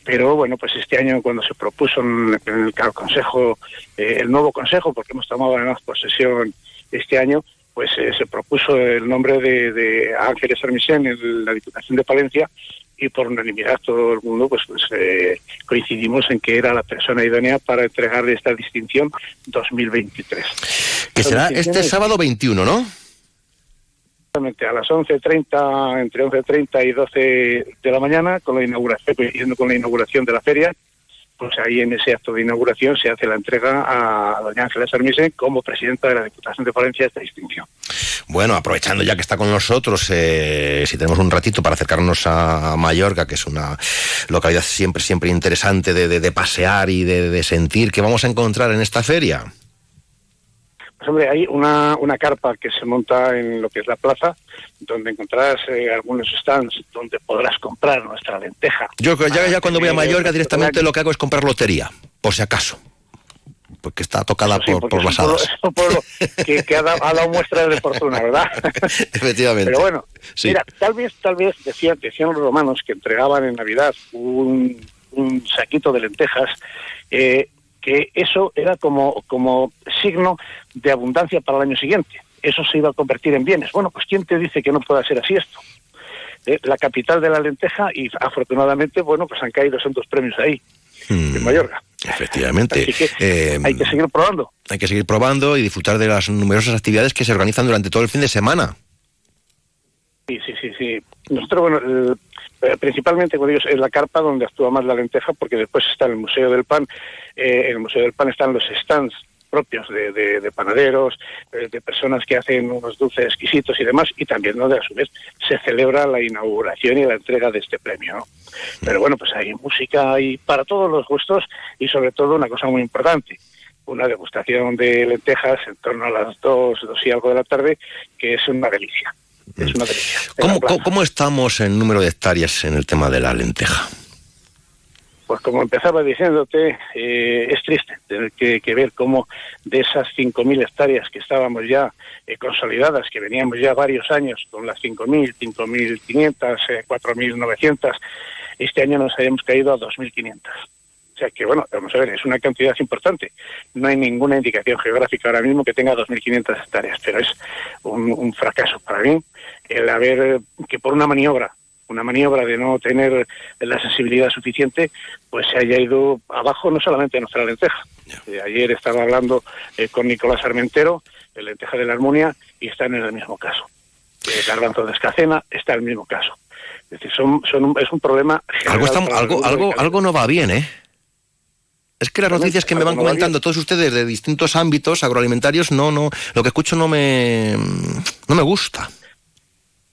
Pero bueno, pues este año cuando se propuso en, en el Consejo, eh, el nuevo Consejo, porque hemos tomado además posesión este año, pues eh, se propuso el nombre de, de Ángeles Armisen en la Diputación de Palencia y por unanimidad todo el mundo pues, pues eh, coincidimos en que era la persona idónea para entregarle esta distinción 2023. Que será este sábado 21, ¿no? Exactamente, a las 11.30, entre 11.30 y 12 de la mañana, con la inauguración, coincidiendo con la inauguración de la feria, pues ahí en ese acto de inauguración se hace la entrega a doña Ángeles Armisen como presidenta de la Diputación de Palencia de esta distinción. Bueno, aprovechando ya que está con nosotros, eh, si tenemos un ratito para acercarnos a Mallorca, que es una localidad siempre, siempre interesante de pasear y de, de sentir, ¿qué vamos a encontrar en esta feria? Pues hombre, hay una, una carpa que se monta en lo que es la plaza, donde encontrarás eh, algunos stands donde podrás comprar nuestra lenteja. Yo ya, ya cuando voy a Mallorca directamente lo que hago es comprar lotería, por si acaso. Porque está tocada Sí, por, porque por es las hadas. es un pueblo que, que ha, dado, ha dado muestras de fortuna, ¿verdad? Efectivamente. Pero bueno, Sí. mira, tal vez, tal vez decían, decían los romanos que entregaban en Navidad un, un saquito de lentejas. eh, que eso era como, como signo de abundancia para el año siguiente. Eso se iba a convertir en bienes. Bueno, pues ¿quién te dice que no pueda ser así esto? Eh, la capital de la lenteja y afortunadamente, bueno, pues han caído dos premios ahí, en Mallorca. Efectivamente. Así que Eh, hay que seguir probando. hay que seguir probando y disfrutar de las numerosas actividades que se organizan durante todo el fin de semana. Sí, sí, sí, sí. Nosotros, bueno, el- principalmente con ellos es la carpa donde actúa más la lenteja, porque después está el Museo del Pan. Eh, en el Museo del Pan están los stands propios de, de- de panaderos, eh, de personas que hacen unos dulces exquisitos y demás, y también donde a su vez se celebra la inauguración y la entrega de este premio. ¿no? Pero bueno, pues hay música y para todos los gustos y sobre todo una cosa muy importante, una degustación de lentejas en torno a las dos, dos y algo de la tarde, que es una delicia. Es una delicia. ¿Cómo, estamos en número de hectáreas en el tema de la lenteja? Pues como empezaba diciéndote, eh, es triste tener que, que ver cómo de esas 5.000 hectáreas que estábamos ya eh, consolidadas, que veníamos ya varios años con las 5.000, 5.500, eh, 4.900, este año nos hayamos caído a 2.500. O sea que, bueno, vamos a ver, es una cantidad importante. No hay ninguna indicación geográfica ahora mismo que tenga 2.500 hectáreas, pero es un, un fracaso para mí el haber, eh, que por una maniobra, una maniobra de no tener la sensibilidad suficiente, pues se haya ido abajo no solamente nuestra lenteja. Eh, ayer estaba hablando eh, con Nicolás Armentero, el lenteja de la Armonia, y están en el mismo caso. El garbanzo de escacena está en el mismo caso. Es decir, son, son un- es un problema... Algo, está- algo, algo, algo no va bien, ¿eh? Es que las noticias que me van comentando todos ustedes de distintos ámbitos agroalimentarios, no, no, lo que escucho no me, no me gusta.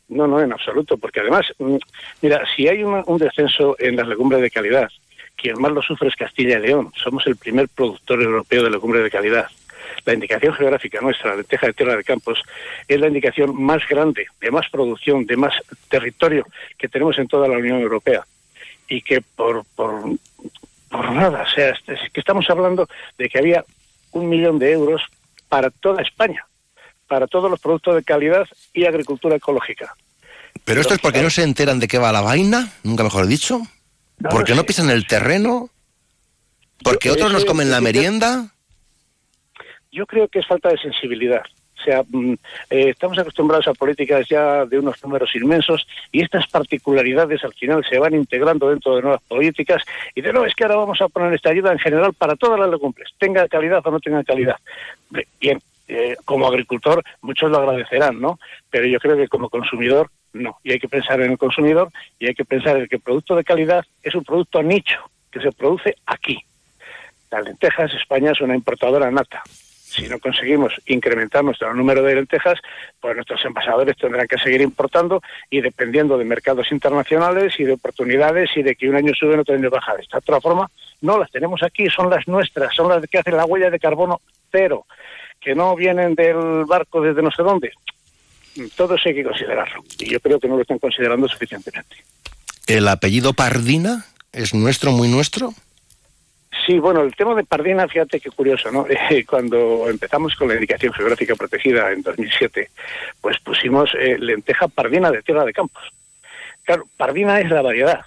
No, no, en absoluto, porque además, mm, mira, si hay un descenso en las legumbres de calidad, quien más lo sufre es Castilla y León. Somos el primer productor europeo de legumbres de calidad. La indicación geográfica nuestra, la lenteja de tierra de campos, es la indicación más grande, de más producción, de más territorio que tenemos en toda la Unión Europea. Y que por, por, por nada, o sea, es es que estamos hablando de que había un millón de euros para toda España, para todos los productos de calidad y agricultura ecológica. Pero esto es porque no se enteran de qué va la vaina, nunca mejor dicho. Porque no pisan el terreno. Porque Yo- otros nos comen la merienda. Yo creo que es falta de sensibilidad. O sea, mm, eh, estamos acostumbrados a políticas ya de unos números inmensos y estas particularidades al final se van integrando dentro de nuevas políticas y de no, es que ahora vamos a poner esta ayuda en general para todas las legumbres, tenga calidad o no tenga calidad. Bien, eh, como agricultor muchos lo agradecerán, ¿no? Pero yo creo que como consumidor no. Y hay que pensar en el consumidor y hay que pensar en que el producto de calidad es un producto nicho que se produce aquí. Las lentejas, España es una importadora nata. Si no conseguimos incrementar nuestro número de lentejas, pues nuestros envasadores tendrán que seguir importando y dependiendo de mercados internacionales y de oportunidades y de que un año sube y otro año baja. De esta otra forma, no las tenemos aquí, son las nuestras, son las que hacen la huella de carbono cero, que no vienen del barco desde no sé dónde. Todo eso hay que considerarlo y yo creo que no lo están considerando suficientemente. El apellido Pardina es nuestro, muy nuestro. Sí, bueno, el tema de Pardina, fíjate qué curioso, ¿no? Eh, cuando empezamos con la indicación geográfica protegida en 2007, pues pusimos eh, lenteja pardina de tierra de campos. Claro, pardina es la variedad.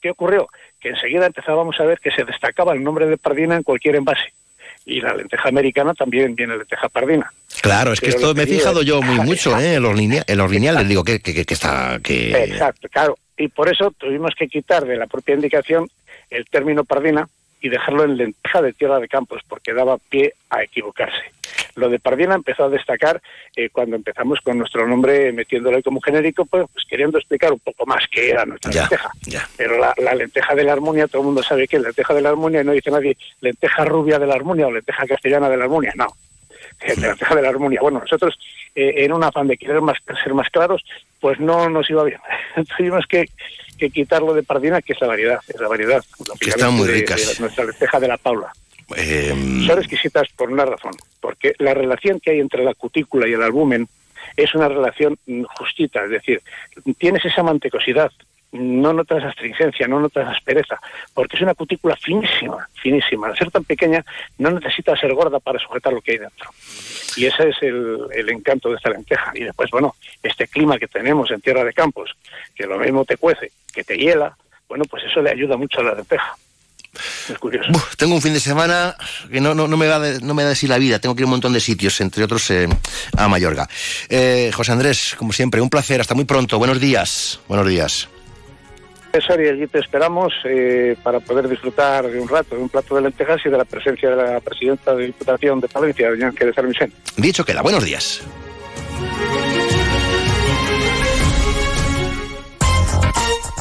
¿Qué ocurrió? Que enseguida empezábamos a ver que se destacaba el nombre de pardina en cualquier envase. Y la lenteja americana también viene lenteja pardina. Claro, es que Pero esto me he fijado es- yo muy mucho, ¿eh? En los, linea- en los lineales, digo que, que, que está... Que... Exacto, claro. Y por eso tuvimos que quitar de la propia indicación el término pardina y dejarlo en lenteja de tierra de campos, porque daba pie a equivocarse. Lo de pardina empezó a destacar eh, cuando empezamos con nuestro nombre metiéndolo ahí como genérico, pues, pues queriendo explicar un poco más qué era nuestra lenteja. Pero la, la lenteja de la armonia, todo el mundo sabe que es lenteja de la armonia y no dice nadie lenteja rubia de la armonia o lenteja castellana de la armonia, no. Eh, lenteja de la armonia. Bueno, nosotros, eh, en un afán de querer más, ser más claros, pues no nos iba bien. Tuvimos que, que quitarlo de pardina, que es la variedad, es la variedad. Que están muy de- de ricas. nuestra lenteja de la Paula. Eh, Son exquisitas por una razón, porque la relación que hay entre la cutícula y el albumen es una relación mm, justita, es decir, tienes esa mantecosidad, no notas astringencia, no notas aspereza, porque es una cutícula finísima, finísima. Al ser tan pequeña, no necesita ser gorda para sujetar lo que hay dentro. Y ese es el, encanto de esta lenteja. Y después, bueno, este clima que tenemos en Tierra de Campos, que lo mismo te cuece, que te hiela, bueno, pues eso le ayuda mucho a la lenteja. Es curioso. Tengo un fin de semana que no, no, no me va no me da de sí la vida. Tengo que ir a un montón de sitios, entre otros eh, a Mayorga. Eh, José Andrés, como siempre, un placer. Hasta muy pronto. Buenos días. Buenos días. César, y allí te esperamos eh, para poder disfrutar de un rato, de un plato de lentejas y de la presencia de la presidenta de Diputación de Palencia, doña Ángeles Armisen. Dicho queda. Buenos días.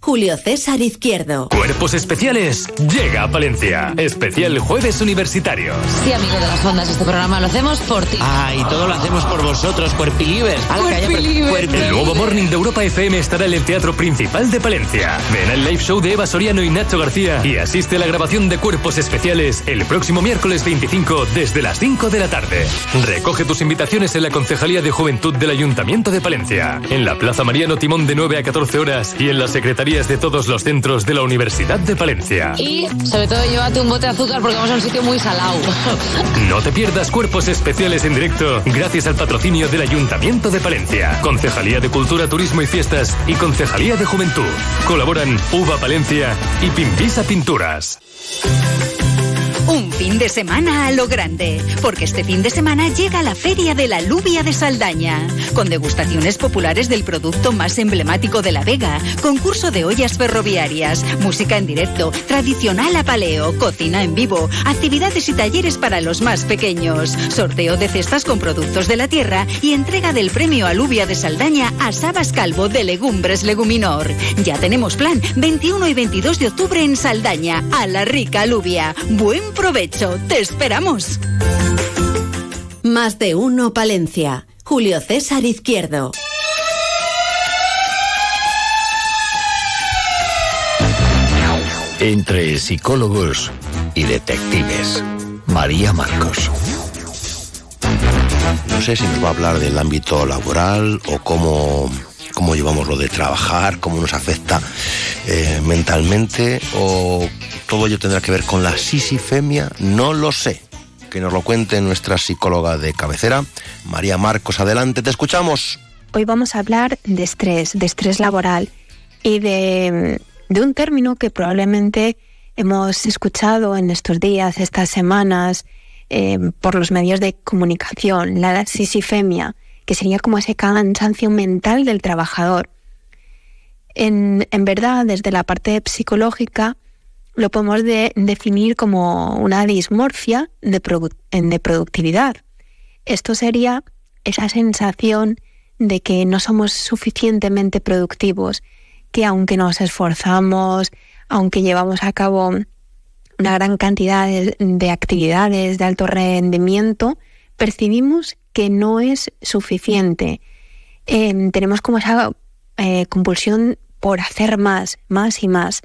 Julio César Izquierdo. Cuerpos Especiales llega a Palencia. Especial Jueves Universitarios. Sí, amigo de las ondas, este programa lo hacemos por ti. Ah, y todo lo hacemos por vosotros, cuerpilivers. El nuevo Morning de Europa FM estará en el Teatro Principal de Palencia. Ven al live show de Eva Soriano y Nacho García y asiste a la grabación de Cuerpos Especiales el próximo miércoles 25 desde las 5 de la tarde. Recoge tus invitaciones en la Concejalía de Juventud del Ayuntamiento de Palencia, en la Plaza Mariano Timón de 9 a 14 horas y en las de todos los centros de la Universidad de Palencia. Y sobre todo llévate un bote de azúcar porque vamos a un sitio muy salado. No te pierdas cuerpos especiales en directo gracias al patrocinio del Ayuntamiento de Palencia, Concejalía de Cultura, Turismo y Fiestas y Concejalía de Juventud. Colaboran Uva Palencia y Pimpisa Pinturas. Un fin de semana a lo grande, porque este fin de semana llega la Feria de la Lubia de Saldaña, con degustaciones populares del producto más emblemático de La Vega, concurso de ollas ferroviarias, música en directo, tradicional a paleo, cocina en vivo, actividades y talleres para los más pequeños, sorteo de cestas con productos de la tierra y entrega del premio Alubia de Saldaña a Sabas Calvo de Legumbres Leguminor. Ya tenemos plan 21 y 22 de octubre en Saldaña, a la rica alubia. Buen provecho, te esperamos. Más de uno Palencia. Julio César Izquierdo. Entre psicólogos y detectives. María Marcos. No sé si nos va a hablar del ámbito laboral o cómo, cómo llevamos lo de trabajar, cómo nos afecta eh, mentalmente o todo ello tendrá que ver con la sisifemia, no lo sé. Que nos lo cuente nuestra psicóloga de cabecera, María Marcos. Adelante, te escuchamos. Hoy vamos a hablar de estrés, de estrés laboral y de, un término que probablemente hemos escuchado en estos días, estas semanas, eh, por los medios de comunicación, la sisifemia, que sería como ese cansancio mental del trabajador. En, verdad, desde la parte psicológica, lo podemos de- definir como una dismorfia de, de productividad. Esto sería esa sensación de que no somos suficientemente productivos, que aunque nos esforzamos, aunque llevamos a cabo una gran cantidad de, de actividades de alto rendimiento, percibimos que no es suficiente. Eh, tenemos como esa eh, compulsión por hacer más, más y más.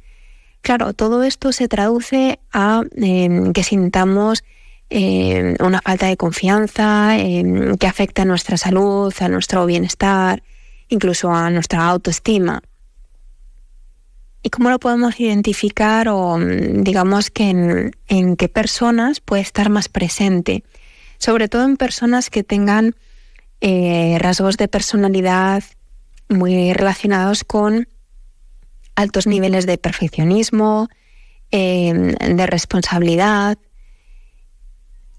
Claro, todo esto se traduce a eh, que sintamos eh, una falta de confianza que afecta a nuestra salud, a nuestro bienestar, incluso a nuestra autoestima. ¿Y cómo lo podemos identificar o mm, digamos que en qué personas puede estar más presente? Sobre todo en personas que tengan eh, rasgos de personalidad muy relacionados con altos niveles de perfeccionismo, eh, de responsabilidad.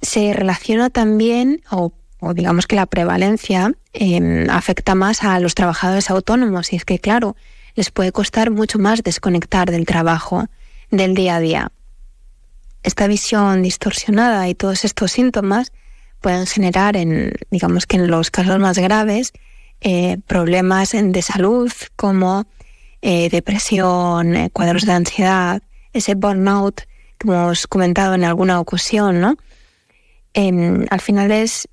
Se relaciona también, o, o digamos que la prevalencia eh, afecta más a los trabajadores autónomos, y es que, claro, les puede costar mucho más desconectar del trabajo, del día a día. Esta visión distorsionada y todos estos síntomas pueden generar, en, digamos que en los casos más graves, eh, problemas de salud como eh, depresión, eh, cuadros de ansiedad, ese burnout que hemos comentado en alguna ocasión, ¿no? Em, al final es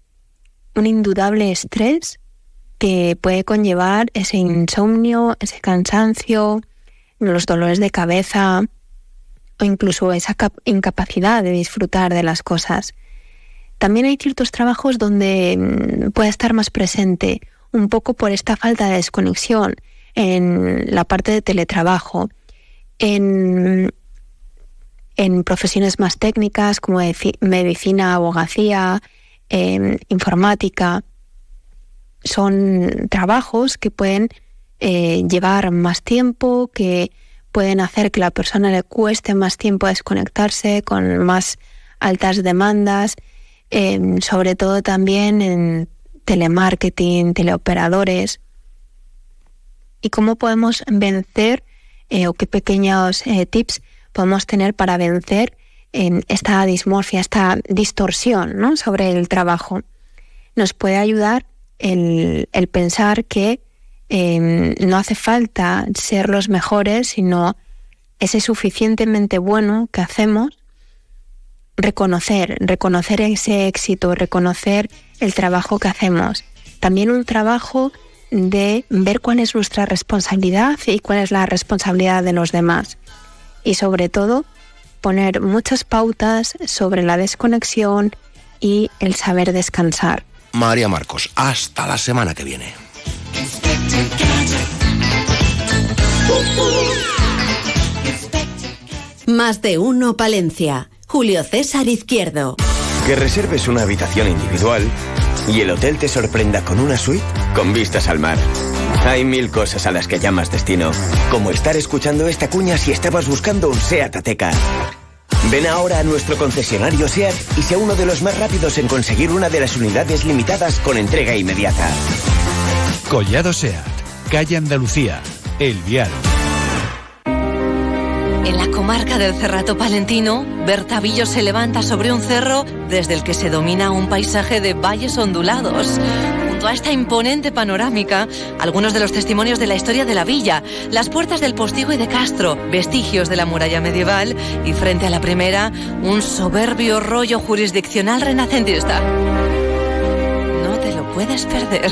un indudable estrés que puede conllevar ese insomnio, ese cansancio, los dolores de cabeza o incluso esa cap- incapacidad de disfrutar de las cosas. También hay ciertos trabajos donde mm, puede estar más presente, un poco por esta falta de desconexión en la parte de teletrabajo, en, profesiones más técnicas como medicina, abogacía, em, informática. Son trabajos que pueden eh, llevar más tiempo, que pueden hacer que la persona le cueste más tiempo desconectarse con más altas demandas, sobre todo también en telemarketing, teleoperadores. ¿Y cómo podemos vencer eh, o qué pequeños eh, tips podemos tener para vencer esta dismorfia, esta distorsión ¿no? sobre el trabajo? Nos puede ayudar el, el pensar que em, no hace falta ser los mejores, sino ese suficientemente bueno que hacemos, reconocer, reconocer ese éxito, reconocer el trabajo que hacemos. También un trabajo de ver cuál es nuestra responsabilidad y cuál es la responsabilidad de los demás. Y sobre todo, poner muchas pautas sobre la desconexión y el saber descansar. María Marcos, hasta la semana que viene. Más de uno Palencia. Julio César Izquierdo. Que reserves una habitación individual y el hotel te sorprenda con una suite con vistas al mar. Hay mil cosas a las que llamas destino, como estar escuchando esta cuña si estabas buscando un SEAT Ateca. Ven ahora a nuestro concesionario SEAT y sea uno de los más rápidos en conseguir una de las unidades limitadas con entrega inmediata. Collado Seat, calle Andalucía, El Vial. En la comarca del Cerrato Palentino, Bertavillo se levanta sobre un cerro desde el que se domina un paisaje de valles ondulados. Junto a esta imponente panorámica, algunos de los testimonios de la historia de la villa, las puertas del postigo y de Castro, vestigios de la muralla medieval y frente a la primera, un soberbio rollo jurisdiccional renacentista. No te lo puedes perder.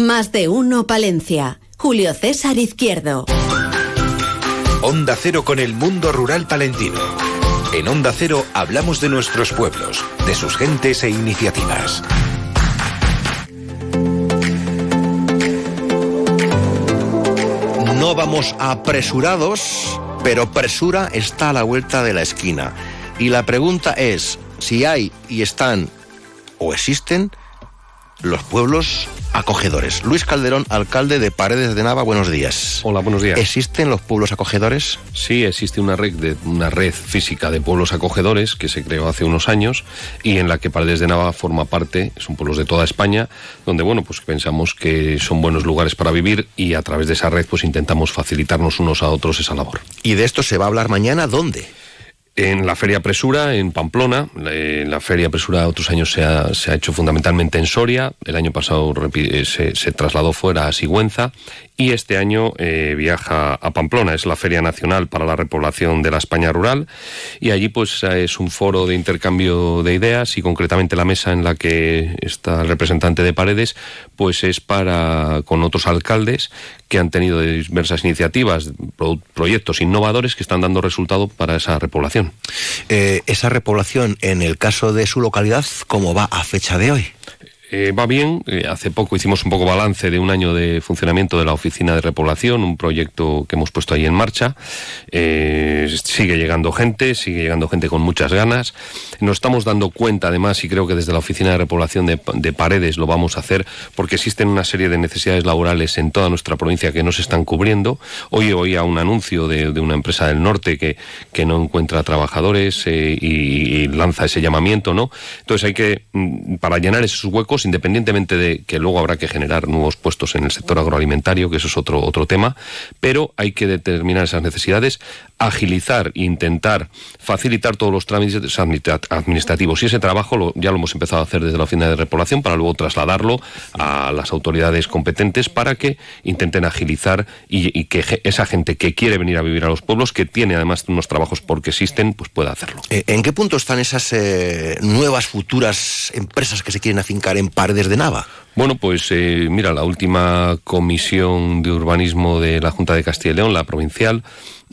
Más de uno Palencia. Julio César Izquierdo. Onda Cero con el mundo rural palentino. En Onda Cero hablamos de nuestros pueblos, de sus gentes e iniciativas. No vamos apresurados, pero presura está a la vuelta de la esquina. Y la pregunta es si hay y están o existen los pueblos acogedores. Luis Calderón, alcalde de Paredes de Nava, buenos días. Hola, buenos días. ¿Existen los pueblos acogedores? Sí, existe una red, de, una red física de pueblos acogedores que se creó hace unos años y en la que Paredes de Nava forma parte, son pueblos de toda España, donde bueno, pues pensamos que son buenos lugares para vivir y a través de esa red pues intentamos facilitarnos unos a otros esa labor. ¿Y de esto se va a hablar mañana dónde? En la Feria Presura, en Pamplona. La Feria Presura otros años se ha, hecho fundamentalmente en Soria. El año pasado eh, se, trasladó fuera a Sigüenza. Y este año eh, viaja a Pamplona. Es la Feria Nacional para la Repoblación de la España Rural. Y allí pues es un foro de intercambio de ideas y concretamente la mesa en la que está el representante de Paredes pues es para con otros alcaldes que han tenido diversas iniciativas, pro- proyectos innovadores que están dando resultado para esa repoblación. Eh, esa repoblación, en el caso de su localidad, ¿cómo va a fecha de hoy? Eh, va bien, eh, hace poco hicimos un poco balance de un año de funcionamiento de la Oficina de Repoblación, un proyecto que hemos puesto ahí en marcha. Eh, sigue llegando gente, sigue llegando gente con muchas ganas. Nos estamos dando cuenta además, y creo que desde la Oficina de Repoblación de, de Paredes lo vamos a hacer, porque existen una serie de necesidades laborales en toda nuestra provincia que no se están cubriendo. Hoy oía un anuncio de, una empresa del norte que, que no encuentra trabajadores y, y lanza ese llamamiento, ¿no? Entonces hay que, mm, para llenar esos huecos, independientemente de que luego habrá que generar nuevos puestos en el sector agroalimentario, que eso es otro, otro tema, pero hay que determinar esas necesidades, agilizar intentar facilitar todos los trámites administra- administrativos. Y ese trabajo ya lo hemos empezado a hacer desde la oficina de repoblación para luego trasladarlo a las autoridades competentes para que intenten agilizar y, que esa gente que quiere venir a vivir a los pueblos, que tiene además unos trabajos porque existen, pues pueda hacerlo. Eh, ¿En qué punto están esas eh, nuevas futuras empresas que se quieren afincar en Paredes de Nava? Bueno, pues eh, mira, la última comisión de urbanismo de la Junta de Castilla y León, la provincial,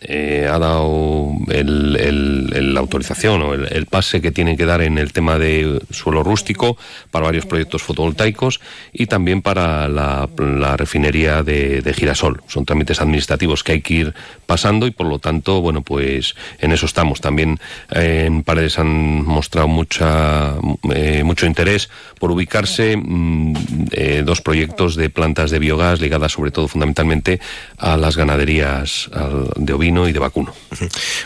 eh, ha dado la autorización o el, el pase que tienen que dar en el tema de suelo rústico para varios proyectos fotovoltaicos y también para la, la refinería de, de Girasol. Son trámites administrativos que hay que ir pasando y por lo tanto, bueno, pues en eso estamos. También eh, en Paredes han mostrado mucha, eh, mucho interés por ubicarse mm, eh, dos proyectos de plantas de biogás ligadas sobre todo fundamentalmente a las ganaderías al- de ovino y de vacuno.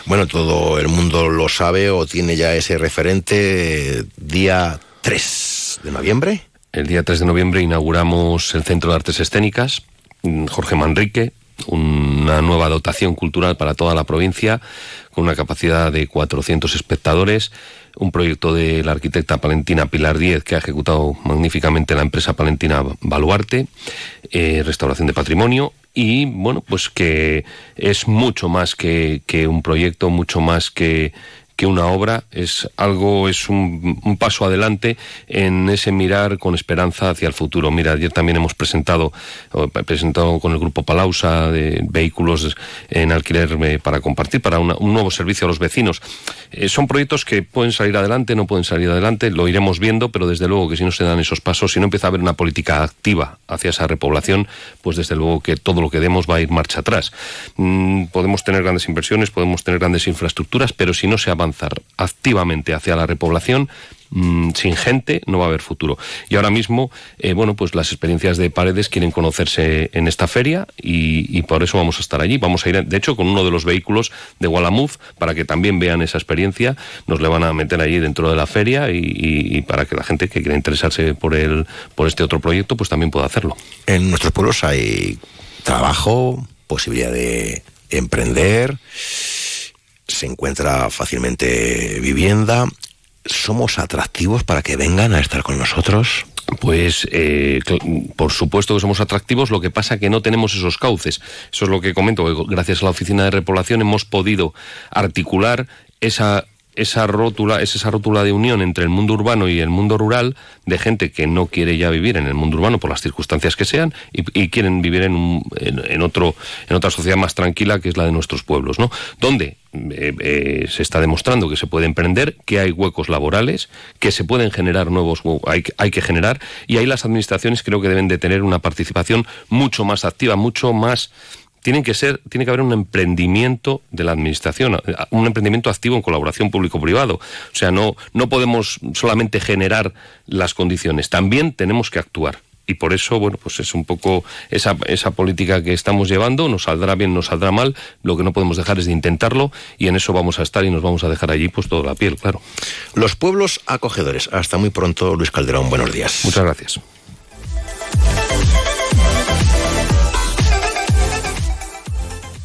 Bueno, todo el mundo lo sabe o tiene ya ese referente día 3 de noviembre. El día 3 de noviembre inauguramos el Centro de Artes Escénicas, mm, Jorge Manrique, una nueva dotación cultural para toda la provincia, con una capacidad de 400 espectadores, un proyecto de la arquitecta palentina Pilar Díez, que ha ejecutado magníficamente la empresa palentina Baluarte, eh, restauración de patrimonio, y bueno, pues que es mucho más que, que un proyecto, mucho más que, que una obra, es algo, es un, paso adelante en ese mirar con esperanza hacia el futuro. Mira, ayer también hemos presentado, presentado con el grupo Palausa de vehículos en alquiler eh, para compartir, para un nuevo servicio a los vecinos. Eh, son proyectos que pueden salir adelante, no pueden salir adelante, lo iremos viendo, pero desde luego que si no se dan esos pasos, si no empieza a haber una política activa hacia esa repoblación, pues desde luego que todo lo que demos va a ir marcha atrás. Mm, podemos tener grandes inversiones, podemos tener grandes infraestructuras, pero si no se activamente hacia la repoblación, mm, sin gente no va a haber futuro. Y ahora mismo, eh, bueno, pues las experiencias de Paredes quieren conocerse en esta feria y, por eso vamos a estar allí. Vamos a ir, de hecho, con uno de los vehículos de Gualamuz para que también vean esa experiencia. Nos le van a meter allí dentro de la feria y- y para que la gente que quiera interesarse por el, por este otro proyecto, pues también pueda hacerlo. En nuestros pueblos hay trabajo, posibilidad de emprender, se encuentra fácilmente vivienda. ¿Somos atractivos para que vengan a estar con nosotros? Pues eh, por supuesto que somos atractivos, lo que pasa que no tenemos esos cauces. Eso es lo que comento, gracias a la oficina de repoblación hemos podido articular esa esa rótula, es esa rótula de unión entre el mundo urbano y el mundo rural de gente que no quiere ya vivir en el mundo urbano por las circunstancias que sean y, quieren vivir en, un- en, otro en otra sociedad más tranquila que es la de nuestros pueblos, ¿no? Donde eh, eh, se está demostrando que se puede emprender, que hay huecos laborales, que se pueden generar nuevos, hay, que- hay que generar y ahí las administraciones creo que deben de tener una participación mucho más activa, mucho más tienen que ser, tiene que haber un emprendimiento de la administración, un emprendimiento activo en colaboración público-privado. O sea, no, no podemos solamente generar las condiciones, también tenemos que actuar. Y por eso, bueno, pues es un poco esa, esa política que estamos llevando, nos saldrá bien, nos saldrá mal, lo que no podemos dejar es de intentarlo y en eso vamos a estar y nos vamos a dejar allí pues toda la piel, claro. Los pueblos acogedores. Hasta muy pronto, Luis Calderón. Buenos días. Muchas gracias.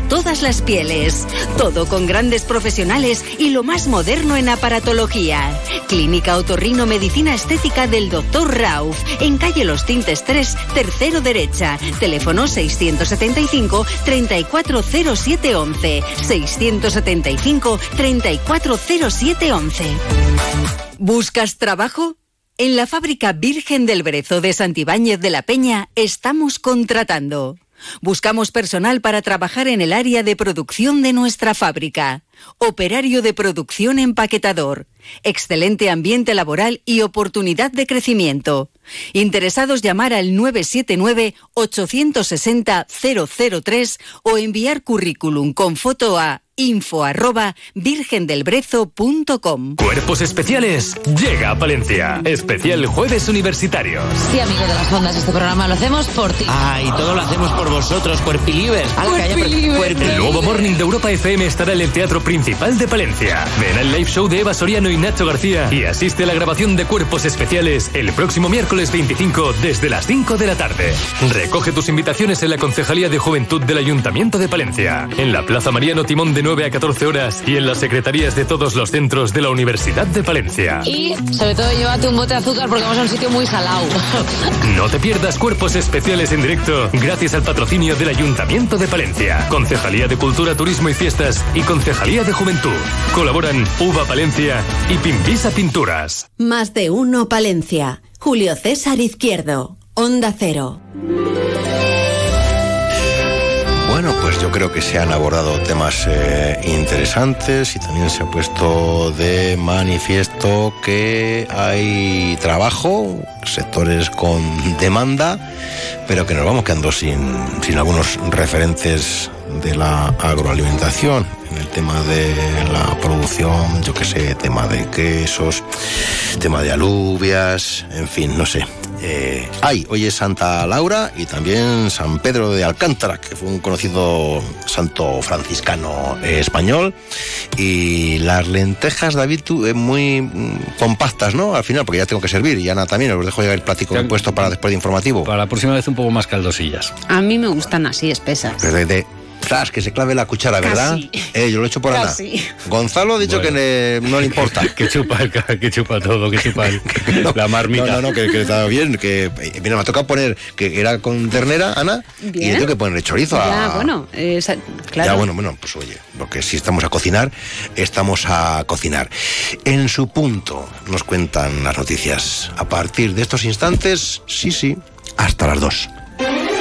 todas las pieles. Todo con grandes profesionales y lo más moderno en aparatología. Clínica Otorrino Medicina Estética del Dr. Rauf, en calle Los Tintes 3, tercero derecha. Teléfono 675 340711. 675 340711. ¿Buscas trabajo? En la fábrica Virgen del Brezo de Santibáñez de la Peña estamos contratando. Buscamos personal para trabajar en el área de producción de nuestra fábrica. Operario de producción empaquetador. Excelente ambiente laboral y oportunidad de crecimiento. Interesados llamar al 979-860-003 o enviar currículum con foto a info arroba virgendelbrezo.com. Cuerpos Especiales llega a Palencia. Especial Jueves Universitarios. Sí, amigo de las ondas, este programa lo hacemos por ti. Ah, y todo lo hacemos por vosotros, cuerpilivers. A la calle, El nuevo Morning de Europa FM estará en el Teatro Principal de Palencia. Ven al live show de Eva Soriano y Nacho García y asiste a la grabación de Cuerpos Especiales el próximo miércoles 25 desde las 5 de la tarde. Recoge tus invitaciones en la Concejalía de Juventud del Ayuntamiento de Palencia, en la Plaza Mariano Timón de 9 a 14 horas y en las secretarías de todos los centros de la Universidad de Palencia. Y sobre todo llévate un bote de azúcar porque vamos a un sitio muy salado. No te pierdas cuerpos especiales en directo gracias al patrocinio del Ayuntamiento de Palencia, Concejalía de Cultura, Turismo y Fiestas y Concejalía de Juventud. Colaboran Uva Palencia y Pimpisa Pinturas. Más de uno Palencia. Julio César Izquierdo. Onda Cero. Bueno, pues yo creo que se han abordado temas eh, interesantes y también se ha puesto de manifiesto que hay trabajo, sectores con demanda, pero que nos vamos quedando sin, sin algunos referentes de la agroalimentación en el tema de la producción, yo que sé, tema de quesos, tema de alubias, en fin, no sé. Eh, hay, hoy es Santa Laura y también San Pedro de Alcántara, que fue un conocido santo franciscano eh, español. Y las lentejas, David, tú, eh, muy mm, compactas, ¿no? Al final, porque ya tengo que servir. Y Ana también, os dejo llegar el plático puesto para después de informativo. Para la próxima vez un poco más caldosillas. A mí me gustan así, espesas. Desde de, tras, que se clave la cuchara, ¿verdad? Casi. Eh, yo lo he hecho por Ana. Gonzalo ha dicho Bueno. que ne- no le importa. que chupa, el que chupa todo, que chupa el- la marmita. No, no, no, que, que está bien. Que, eh, mira, me ha tocado poner que era con ternera, Ana, y le tengo que poner chorizo Ya, a. bueno, eh, claro. Ya, bueno, bueno, pues oye, porque si estamos a cocinar, estamos a cocinar. En su punto nos cuentan las noticias. A partir de estos instantes, sí, sí, hasta las dos.